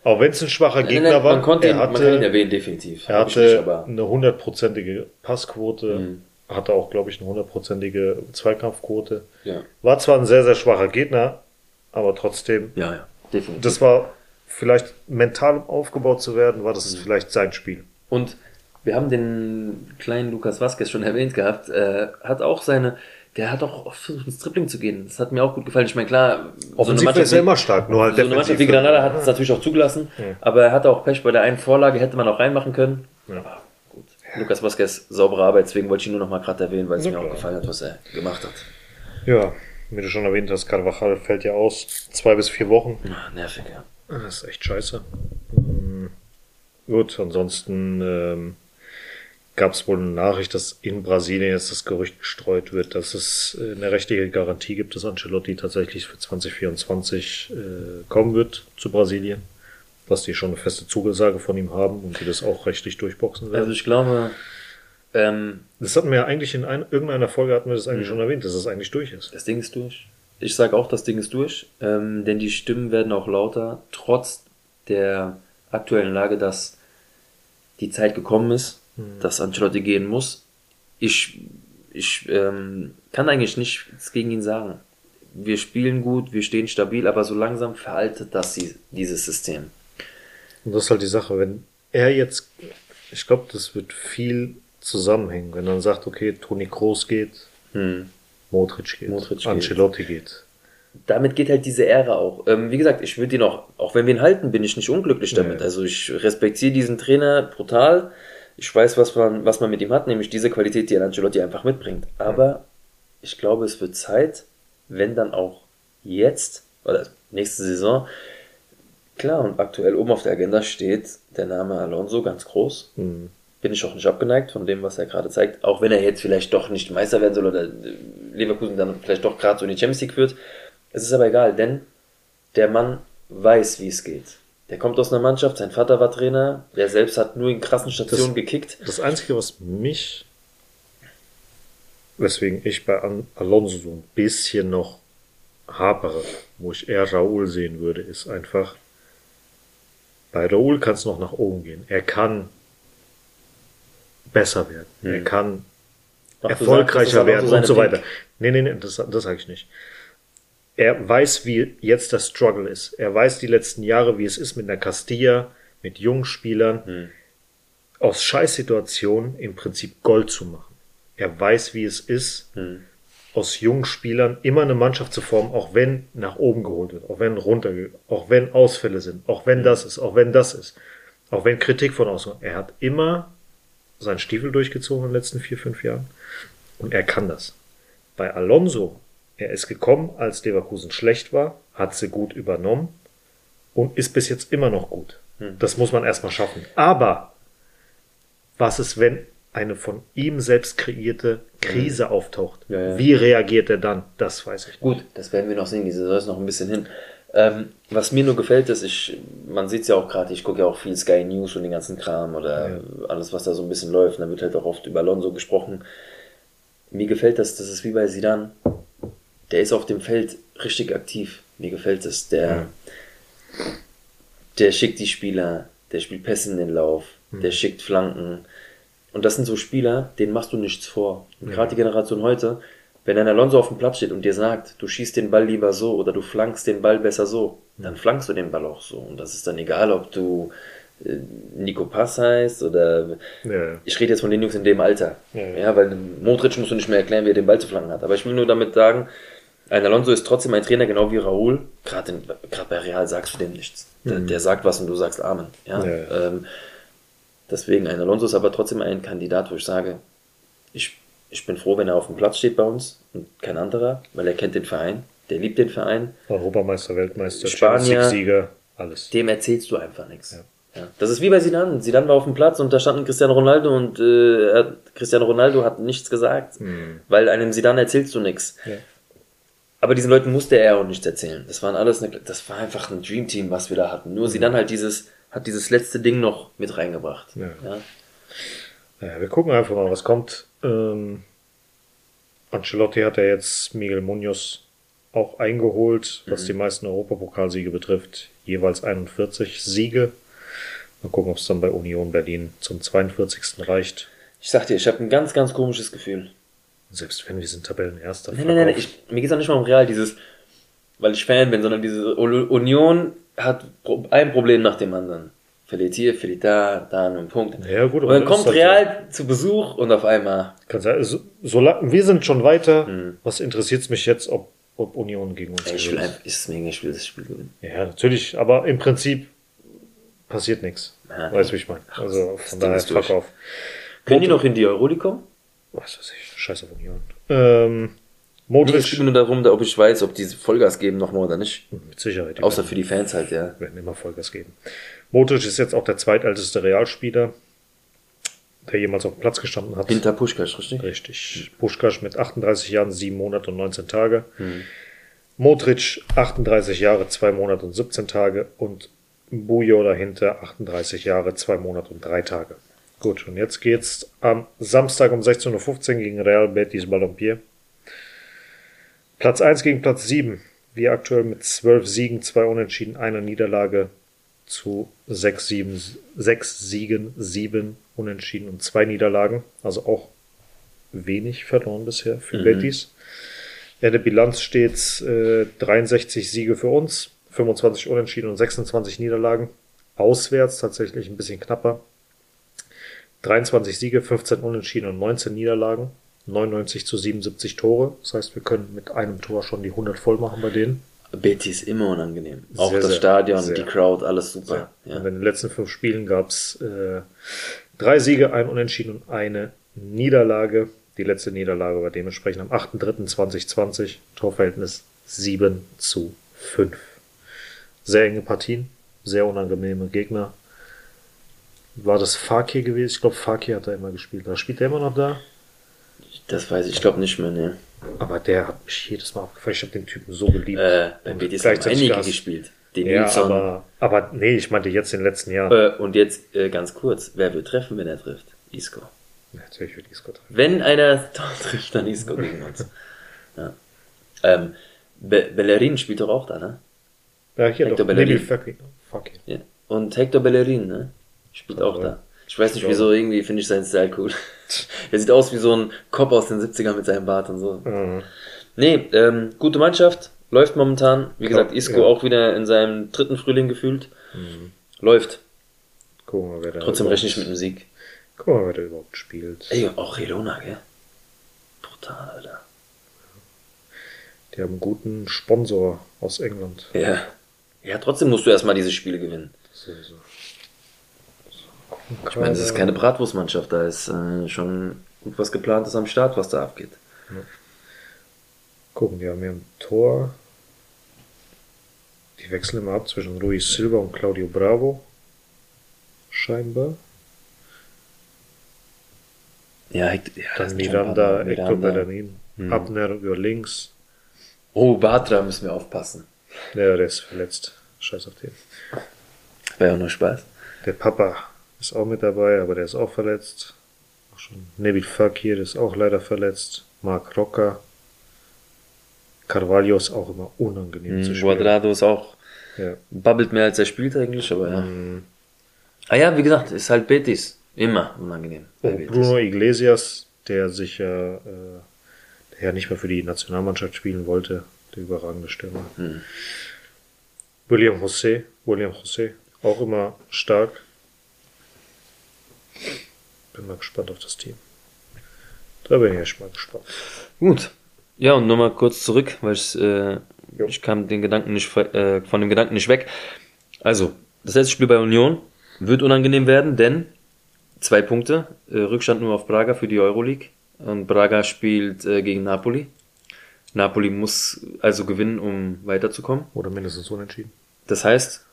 Auch wenn es ein schwacher Gegner Nein, nein, war, man, konnte er ihn, man kann ihn hatte, erwähnen, definitiv. er nicht, hatte aber eine hundertprozentige Passquote, Mhm. hatte auch, glaube ich, eine hundertprozentige Zweikampfquote. ja, War zwar ein sehr, sehr schwacher Gegner, aber trotzdem, ja, ja, definitiv. das war vielleicht mental, um aufgebaut zu werden, war das Mhm. vielleicht sein Spiel. Und wir haben den kleinen Lukas Vasquez schon erwähnt gehabt, äh, hat auch seine, der hat auch oft versucht ins Tripling zu gehen. Das hat mir auch gut gefallen. Ich meine, klar, Offensiv ist er immer stark, nur halt so eine Mannschaft wie defensiv. Granada hat es natürlich auch zugelassen, aber er hatte auch Pech bei der einen Vorlage, hätte man auch reinmachen können. Ja. Aber gut. Lukas Vasquez, saubere Arbeit, deswegen wollte ich ihn nur noch mal gerade erwähnen, weil es Na mir auch klar. gefallen hat, was er gemacht hat. Ja, wie du schon erwähnt hast, Carvajal fällt ja aus. Zwei bis vier Wochen. Ah, nervig, ja. Das ist echt scheiße. Hm, Gut, ansonsten ähm, gab es wohl eine Nachricht, dass in Brasilien jetzt das Gerücht gestreut wird, dass es äh, eine rechtliche Garantie gibt, dass Ancelotti tatsächlich für 2024 äh, kommen wird zu Brasilien. Dass die schon eine feste Zugesage von ihm haben und die das auch rechtlich durchboxen werden. Also ich glaube, ähm, das hatten wir ja eigentlich in ein, irgendeiner Folge hatten wir das eigentlich Mhm. schon erwähnt, dass es eigentlich durch ist. Das Ding ist durch. Ich sage auch, das Ding ist durch, ähm, denn die Stimmen werden auch lauter, trotz der aktuellen Lage, dass die Zeit gekommen ist, dass Ancelotti gehen muss. Ich, ich ähm, kann eigentlich nichts gegen ihn sagen. Wir spielen gut, wir stehen stabil, aber so langsam veraltet das dieses System. Und das ist halt die Sache, wenn er jetzt, ich glaube, das wird viel zusammenhängen, wenn er dann sagt, okay, Toni Kroos geht, Hm. Modric geht. Modric geht. Ancelotti geht. damit geht halt diese Ära auch. Ähm, wie gesagt, ich würde ihn auch, auch wenn wir ihn halten, bin ich nicht unglücklich damit. Ja. Also ich respektiere diesen Trainer brutal. Ich weiß, was man, was man mit ihm hat, nämlich diese Qualität, die ein Ancelotti einfach mitbringt. Aber ich glaube, es wird Zeit, wenn dann auch jetzt oder nächste Saison, klar, und aktuell oben auf der Agenda steht der Name Alonso ganz groß. Hm. Bin ich auch nicht abgeneigt von dem, was er gerade zeigt. Auch wenn er jetzt vielleicht doch nicht Meister werden soll oder Leverkusen dann vielleicht doch gerade so in die Champions League führt. Es ist aber egal, denn der Mann weiß, wie es geht. Der kommt aus einer Mannschaft, sein Vater war Trainer, der selbst hat nur in krassen Stationen Das- gekickt. Das Einzige, was mich, weswegen ich bei Alonso so ein bisschen noch hapere, wo ich eher Raúl sehen würde, ist einfach, bei Raúl kann es noch nach oben gehen. Er kann besser werden. Er kann Ach, sagst, erfolgreicher aber werden und so weiter. Nee, nee, nee, das, das sage ich nicht. Er weiß, wie jetzt das Struggle ist. Er weiß die letzten Jahre, wie es ist mit einer Castilla, mit jungen Spielern, Hm. aus Scheißsituationen im Prinzip Gold zu machen. Er weiß, wie es ist, Hm. aus jungen Spielern immer eine Mannschaft zu formen, auch wenn nach oben geholt wird, auch wenn runter, auch wenn Ausfälle sind, auch wenn das ist, auch wenn das ist, auch wenn Kritik von außen. Er hat immer seinen Stiefel durchgezogen in den letzten vier, fünf Jahren und er kann das. Bei Alonso, er ist gekommen, als Leverkusen schlecht war, hat sie gut übernommen und ist bis jetzt immer noch gut. Das muss man erstmal schaffen. Aber was ist, wenn eine von ihm selbst kreierte Krise auftaucht? Ja, ja. Wie reagiert er dann? Das weiß ich nicht. Gut, das werden wir noch sehen, diese Saison ist noch ein bisschen hin. Ähm, was mir nur gefällt, ist, ich, man sieht es ja auch gerade, ich gucke ja auch viel Sky News und den ganzen Kram oder alles, was da so ein bisschen läuft. Und da wird halt auch oft über Alonso gesprochen. Mir gefällt das, das ist wie bei Sidan. Der ist auf dem Feld richtig aktiv. Mir gefällt das. Der, der schickt die Spieler, der spielt Pässe in den Lauf, der schickt Flanken. Und das sind so Spieler, denen machst du nichts vor. Und gerade die Generation heute, wenn ein Alonso auf dem Platz steht und dir sagt, du schießt den Ball lieber so oder du flankst den Ball besser so, dann flankst du den Ball auch so. Und das ist dann egal, ob du äh, Nico Pass heißt oder Ja. ich rede jetzt von den Jungs in dem Alter. Ja, Ja, ja. weil Modric musst du nicht mehr erklären, wie er den Ball zu flanken hat. Aber ich will nur damit sagen, ein Alonso ist trotzdem ein Trainer, genau wie Raúl. Gerade bei Real sagst du dem nichts. Der, der sagt was und du sagst Amen. Ja, Mhm. Ja, ja. Ähm, deswegen, ein Alonso ist aber trotzdem ein Kandidat, wo ich sage, ich, ich bin froh, wenn er auf dem Platz steht bei uns und kein anderer, weil er kennt den Verein, der liebt den Verein. Europameister, Weltmeister, Spanier. League-Sieger, alles. Dem erzählst du einfach nichts. Ja. Das ist wie bei Zidane. Zidane war auf dem Platz und da stand ein Cristiano Ronaldo und äh, Cristiano Ronaldo hat nichts gesagt, weil einem Zidane erzählst du nichts. Ja. Aber diesen Leuten musste er auch nichts erzählen. Das waren alles, eine, das war einfach ein Dreamteam, was wir da hatten. Nur Zidane halt dieses, hat dieses letzte Ding noch mit reingebracht. Ja. Ja. Naja, wir gucken einfach mal, was kommt. Ähm, Ancelotti hat ja jetzt Miguel Munoz auch eingeholt, was die meisten Europapokalsiege betrifft. Jeweils 41 Siege. Mal gucken, ob es dann bei Union Berlin zum 42. reicht. Ich sag dir, ich habe ein ganz, ganz komisches Gefühl. Selbst wenn wir sind Tabellenerster. Nein, nein, nein, ich, mir geht's auch nicht mal um Real, dieses, weil ich Fan bin, sondern diese Union hat ein Problem nach dem anderen. Verliert hier, verliert da, da einen Punkt. Ja, gut, und dann kommt halt Real zu Besuch und auf einmal, Kann sein, so, solange, wir sind schon weiter. Hm. Was interessiert es mich jetzt, ob, ob Union gegen uns ich will einfach, ist es egal, ich will das Spiel gewinnen. Ja, natürlich, aber im Prinzip passiert nichts. Ja. Weißt du, wie ich meine? Also von daher fuck auf. Können die noch in die Euroleague kommen? Was weiß ich, scheiß auf Union. Ähm, Nee, es Modric, geht nur darum, da- ob ich weiß, ob die Vollgas geben nochmal oder nicht. mit Sicherheit, Außer werden, für die Fans halt, ja. werden immer Vollgas geben. Modric ist jetzt auch der zweitälteste Realspieler, der jemals auf dem Platz gestanden hat. Hinter Puschkasch, richtig? Richtig. Puschkasch mit 38 Jahren, 7 Monate und 19 Tage. Hm. Modric 38 Jahre, 2 Monate und 17 Tage. Und Bujo dahinter 38 Jahre, 2 Monate und 3 Tage. Gut, und jetzt geht's am Samstag um 16.15 Uhr gegen Real Betis Balompier. Platz 1 gegen Platz 7. Wir aktuell mit 12 Siegen, 2 Unentschieden, einer Niederlage zu 6, 7, 6 Siegen, 7 Unentschieden und 2 Niederlagen. Also auch wenig verloren bisher für Betis. In der Bilanz steht äh, 63 Siege für uns, 25 Unentschieden und 26 Niederlagen. Auswärts tatsächlich ein bisschen knapper. 23 Siege, 15 Unentschieden und 19 Niederlagen. 99 zu 77 Tore. Das heißt, wir können mit einem Tor schon die 100 voll machen bei denen. Betis immer unangenehm. Auch Sehr, das sehr, Stadion, sehr. die Crowd, alles super. Und Ja. in den letzten fünf Spielen gab es äh, drei Siege, ein Unentschieden und eine Niederlage. Die letzte Niederlage war dementsprechend am 8.3.2020. Torverhältnis 7 zu 5. Sehr enge Partien, sehr unangenehme Gegner. War das Fakir gewesen? Ich glaube, Fakir hat da immer gespielt. Da spielt der immer noch da. Das weiß ich, ich glaube nicht mehr, ne. Aber der hat mich jedes Mal aufgefallen. Ich habe den Typen so geliebt. Äh, bei haben gleichzeitig einige Gas. gespielt. Den Ja, Nilsson. aber, aber nee, ich meinte jetzt in den letzten Jahren. Äh, und jetzt äh, ganz kurz, wer wird treffen, wenn er trifft? Isco. Natürlich wird Isco treffen. Wenn einer trifft, dann Isco gegen uns. Ja. Ähm, Be Bellerin spielt doch auch da, ne? Ja, hier Hector doch. Bellerin. Fakir. Ja. Und Hector Bellerin, ne? Spielt auch da. Ich weiß nicht wieso, irgendwie finde ich seinen Style cool. er sieht aus wie so ein Cop aus den 70ern mit seinem Bart und so. Mhm. Nee, ähm, gute Mannschaft, läuft momentan. Wie gesagt, Isco ja. auch wieder in seinem dritten Frühling gefühlt. Läuft. Gucken wir mal, wer da Trotzdem rechne ich mit dem Sieg. Gucken wir mal, wer da überhaupt spielt. Ey, auch Relona, gell? Brutal, Alter. Die haben einen guten Sponsor aus England. Ja. Ja, trotzdem musst du erstmal diese Spiele gewinnen. Sowieso. Ich meine, das ist keine Bratwurstmannschaft, da ist äh, schon gut was geplant ist am Start, was da abgeht. Gucken, die haben hier ein Tor. Die wechseln immer ab zwischen Luis Silva und Claudio Bravo. Scheinbar. Ja, Hector, ja Dann Miranda, Hector. Bellerin. Mhm. Abner über links. Oh, Batra müssen wir aufpassen. Ja, der ist verletzt. Scheiß auf den. Wäre auch nur Spaß. Der Papa ist auch mit dabei, aber der ist auch verletzt. Auch schon Nebil Fakir der ist auch leider verletzt. Marc Rocker. Carvalho ist auch immer unangenehm zu Mhm, spielen. Guadrado ist auch, Ja. babbelt mehr als er spielt eigentlich, aber ja. Mhm. Ah ja, wie gesagt, ist halt Betis. Immer unangenehm. bei Oh. Bruno Iglesias, der sich ja, äh, der ja nicht mehr für die Nationalmannschaft spielen wollte, der überragende Stürmer. Mhm. William José, William José, auch immer stark. Bin mal gespannt auf das Team. Da bin ich echt mal gespannt. Gut. Ja, und nochmal kurz zurück, weil ich, äh, ich kam den Gedanken nicht, ver- äh, von dem Gedanken nicht weg. Also, das letzte Spiel bei Union wird unangenehm werden, denn zwei Punkte, äh, Rückstand nur auf Braga für die Euroleague. Und Braga spielt äh, gegen Napoli. Napoli muss also gewinnen, um weiterzukommen. Oder mindestens unentschieden. Das heißt,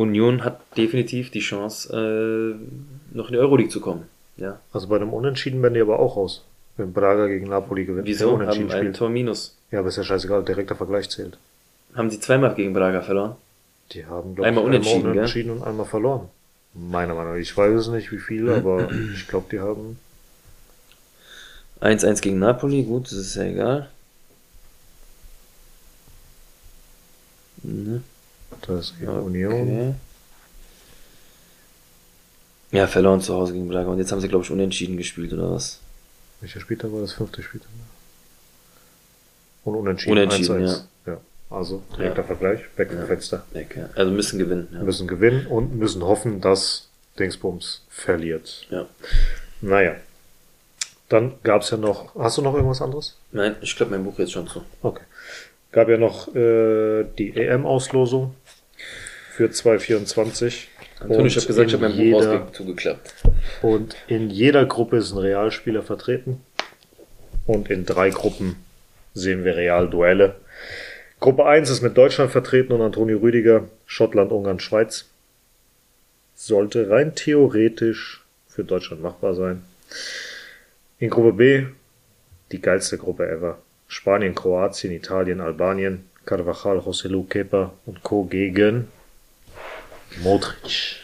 Union hat definitiv die Chance, äh, noch in die Euroleague zu kommen. Ja. Also bei einem Unentschieden werden die aber auch raus. Wenn Braga gegen Napoli gewinnt, Wieso? unentschieden Haben ein spielt. Tor minus. Ja, aber ist ja scheißegal, direkter Vergleich zählt. Haben sie zweimal gegen Braga verloren? Die haben, glaub Einmal ich, unentschieden, einmal unentschieden und einmal verloren. Meiner Meinung nach. Ich weiß es nicht, wie viele, aber ich glaube, die haben 1-1 gegen Napoli, gut, das ist ja egal. Mhm, Da ist gegen okay. Union. Ja, verloren zu Hause gegen Braga. Und jetzt haben sie, glaube ich, unentschieden gespielt, oder was? Welcher Spieltag war das? Fünfte Spieltag. Und unentschieden. Unentschieden, 1-1. ja. Also, direkter Ja. Vergleich, weg Ja. Fenster. Weg, ja. Also müssen gewinnen. Ja. Müssen gewinnen und müssen hoffen, dass Dingsbums verliert. ja. Naja. Dann gab es ja noch. Hast du noch irgendwas anderes? Nein, ich glaube, mein Buch jetzt schon zu. Okay. Gab ja noch äh, die EM-Auslosung für 2024. Antonio, ich habe gesagt, ich habe mein Buch jeder- ausge zugeklappt. Und in jeder Gruppe ist ein Realspieler vertreten. Und in drei Gruppen sehen wir Real-Duelle. Gruppe 1 ist mit Deutschland vertreten und Antonio Rüdiger, Schottland, Ungarn, Schweiz. Sollte rein theoretisch für Deutschland machbar sein. In Gruppe B, die geilste Gruppe ever. Spanien, Kroatien, Italien, Albanien, Carvajal, Joselu Kepa und Co. gegen Modric.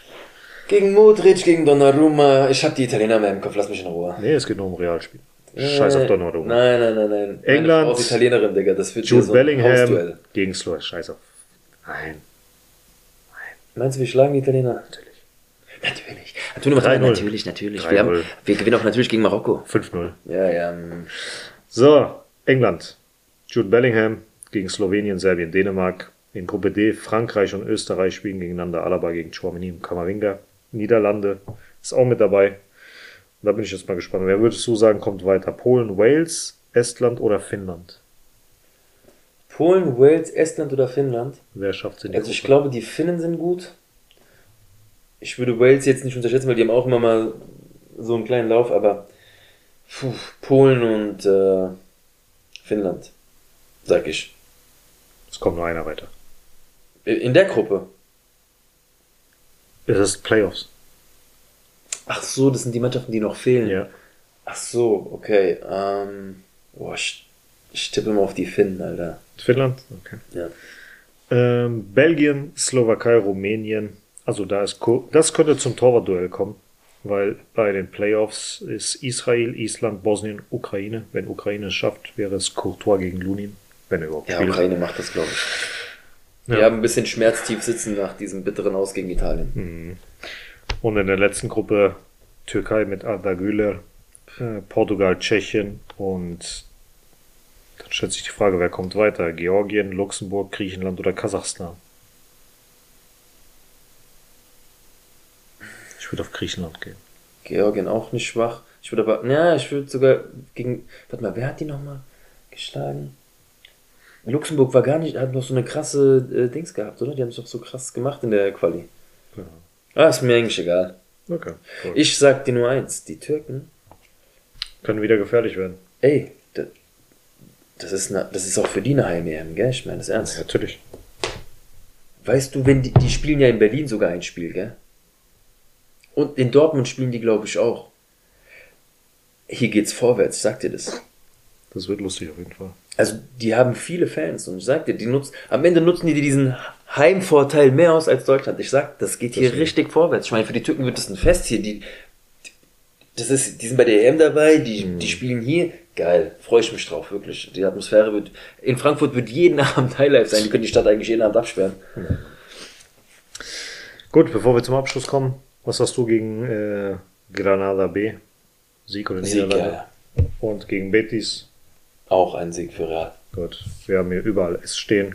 Gegen Modric, gegen Donnarumma. Ich habe die Italiener mehr im Kopf, lass mich in Ruhe. Nee, es geht nur um Realspiel. Scheiß auf Äh, Donnarumma. Nein, nein, nein, nein. England. Ist Italienerin, Digga. Das wird hier Jude so ein Bellingham gegen Slow. Scheiß auf. Nein, Meinst du, wir schlagen die Italiener? natürlich. Natürlich. Antonio, warte, 3-0. natürlich, natürlich. Wir, 3-0. haben, wir gewinnen auch natürlich gegen Marokko. 5-0. Ja, ja. mm. So, England. Jude Bellingham gegen Slowenien, Serbien, Dänemark. In Gruppe D Frankreich und Österreich spielen gegeneinander. Alaba gegen Chouameni und Kamavinga. Niederlande ist auch mit dabei. Da bin ich jetzt mal gespannt. Wer würdest du sagen, kommt weiter? Polen, Wales, Estland oder Finnland? Polen, Wales, Estland oder Finnland? Wer schafft es in die Also ich Gruppe? glaube, die Finnen sind gut. Ich würde Wales jetzt nicht unterschätzen, weil die haben auch immer mal so einen kleinen Lauf, aber puh, Polen und äh, Finnland, sag ich. Es kommt nur einer weiter. In der Gruppe. Es ist Playoffs. Ach so, das sind die Mannschaften, die noch fehlen. Ja. Ach so, okay. Ähm, boah, ich, ich tippe immer auf die Finnen, Alter. Finnland? Okay. Ja. Ähm, Belgien, Slowakei, Rumänien. Also da ist Ko- das könnte zum Torwartduell kommen, weil bei den Playoffs ist Israel, Island, Bosnien, Ukraine. Wenn Ukraine es schafft, wäre es Courtois gegen Lunin, wenn er überhaupt Ja, spielt. Ukraine macht das, glaube ich. Ja. Die haben ein bisschen schmerztief sitzen nach diesem bitteren Aus gegen Italien. Und in der letzten Gruppe Türkei mit Arda Güler, äh, Portugal, Tschechien und dann stellt sich die Frage, wer kommt weiter? Georgien, Luxemburg, Griechenland oder Kasachstan? Ich würde auf Griechenland gehen. Georgien auch nicht schwach. Ich würde aber, ja, ich würde sogar gegen, warte mal, wer hat die nochmal geschlagen? Luxemburg war gar nicht, hat noch so eine krasse äh, Dings gehabt, oder? Die haben es doch so krass gemacht in der Quali. Ja. Ah, ist mir eigentlich egal. Okay. Cool. Ich sag dir nur eins, die Türken, Können wieder gefährlich werden. ey, das, das ist, ne, das ist auch für die eine Heim-EM, gell? Ich meine das ernst. Natürlich. Weißt du, wenn die, die spielen ja in Berlin sogar ein Spiel, gell? Und in Dortmund spielen die, glaube ich, auch. Hier geht's vorwärts, ich sag dir das. Das wird lustig auf jeden Fall. Also, die haben viele Fans und ich sag dir, die nutzen, am Ende nutzen die diesen Heimvorteil mehr aus als Deutschland. Ich sag, das geht hier Deswegen. richtig vorwärts. Ich meine, für die Türken wird das ein Fest hier. Die, das ist, die sind bei der EM dabei, die, Mhm. die spielen hier. Geil, freue ich mich drauf, wirklich. Die Atmosphäre wird, in Frankfurt wird jeden Abend Highlife sein. Die können die Stadt eigentlich jeden Abend absperren. Gut, bevor wir zum Abschluss kommen, was hast du gegen äh, Granada B? Sieg oder Sieg, Niederlande? ja. Und gegen Betis? Auch ein Sieg für Real. Gut, wir haben hier überall S stehen.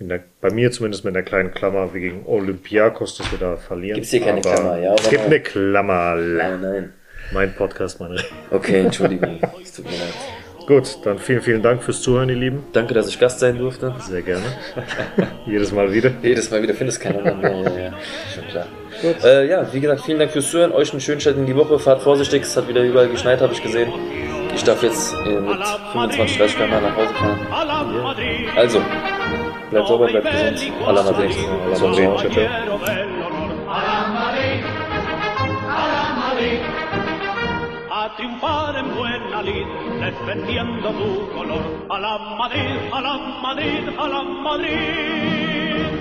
In der, bei mir zumindest mit einer kleinen Klammer wie gegen Olympiakos, dass wir da verlieren. Gibt's hier keine Aber Klammer, ja, Es gibt nein? eine Klammer. Nein, nein. Mein Podcast, meine. Okay, Entschuldigung. Es tut mir leid. Gut, dann vielen, vielen Dank fürs Zuhören, ihr Lieben. Danke, dass ich Gast sein durfte. Sehr gerne. Jedes Mal wieder. Jedes Mal wieder findest keiner mehr. Ja, ja. Schon klar. Äh, ja, wie gesagt, vielen Dank fürs Zuhören. Euch einen schönen Start in die Woche. Fahrt vorsichtig. Es hat wieder überall geschneit, habe ich gesehen. Ich darf jetzt äh, mit 25, 30 km nach Hause fahren. Also, bleibt sauber, bleibt gesund. Alla Madrid. Ciao, ciao. A triunfar en buena lid, defendiendo tu color. A la Madrid, a la Madrid, a la Madrid.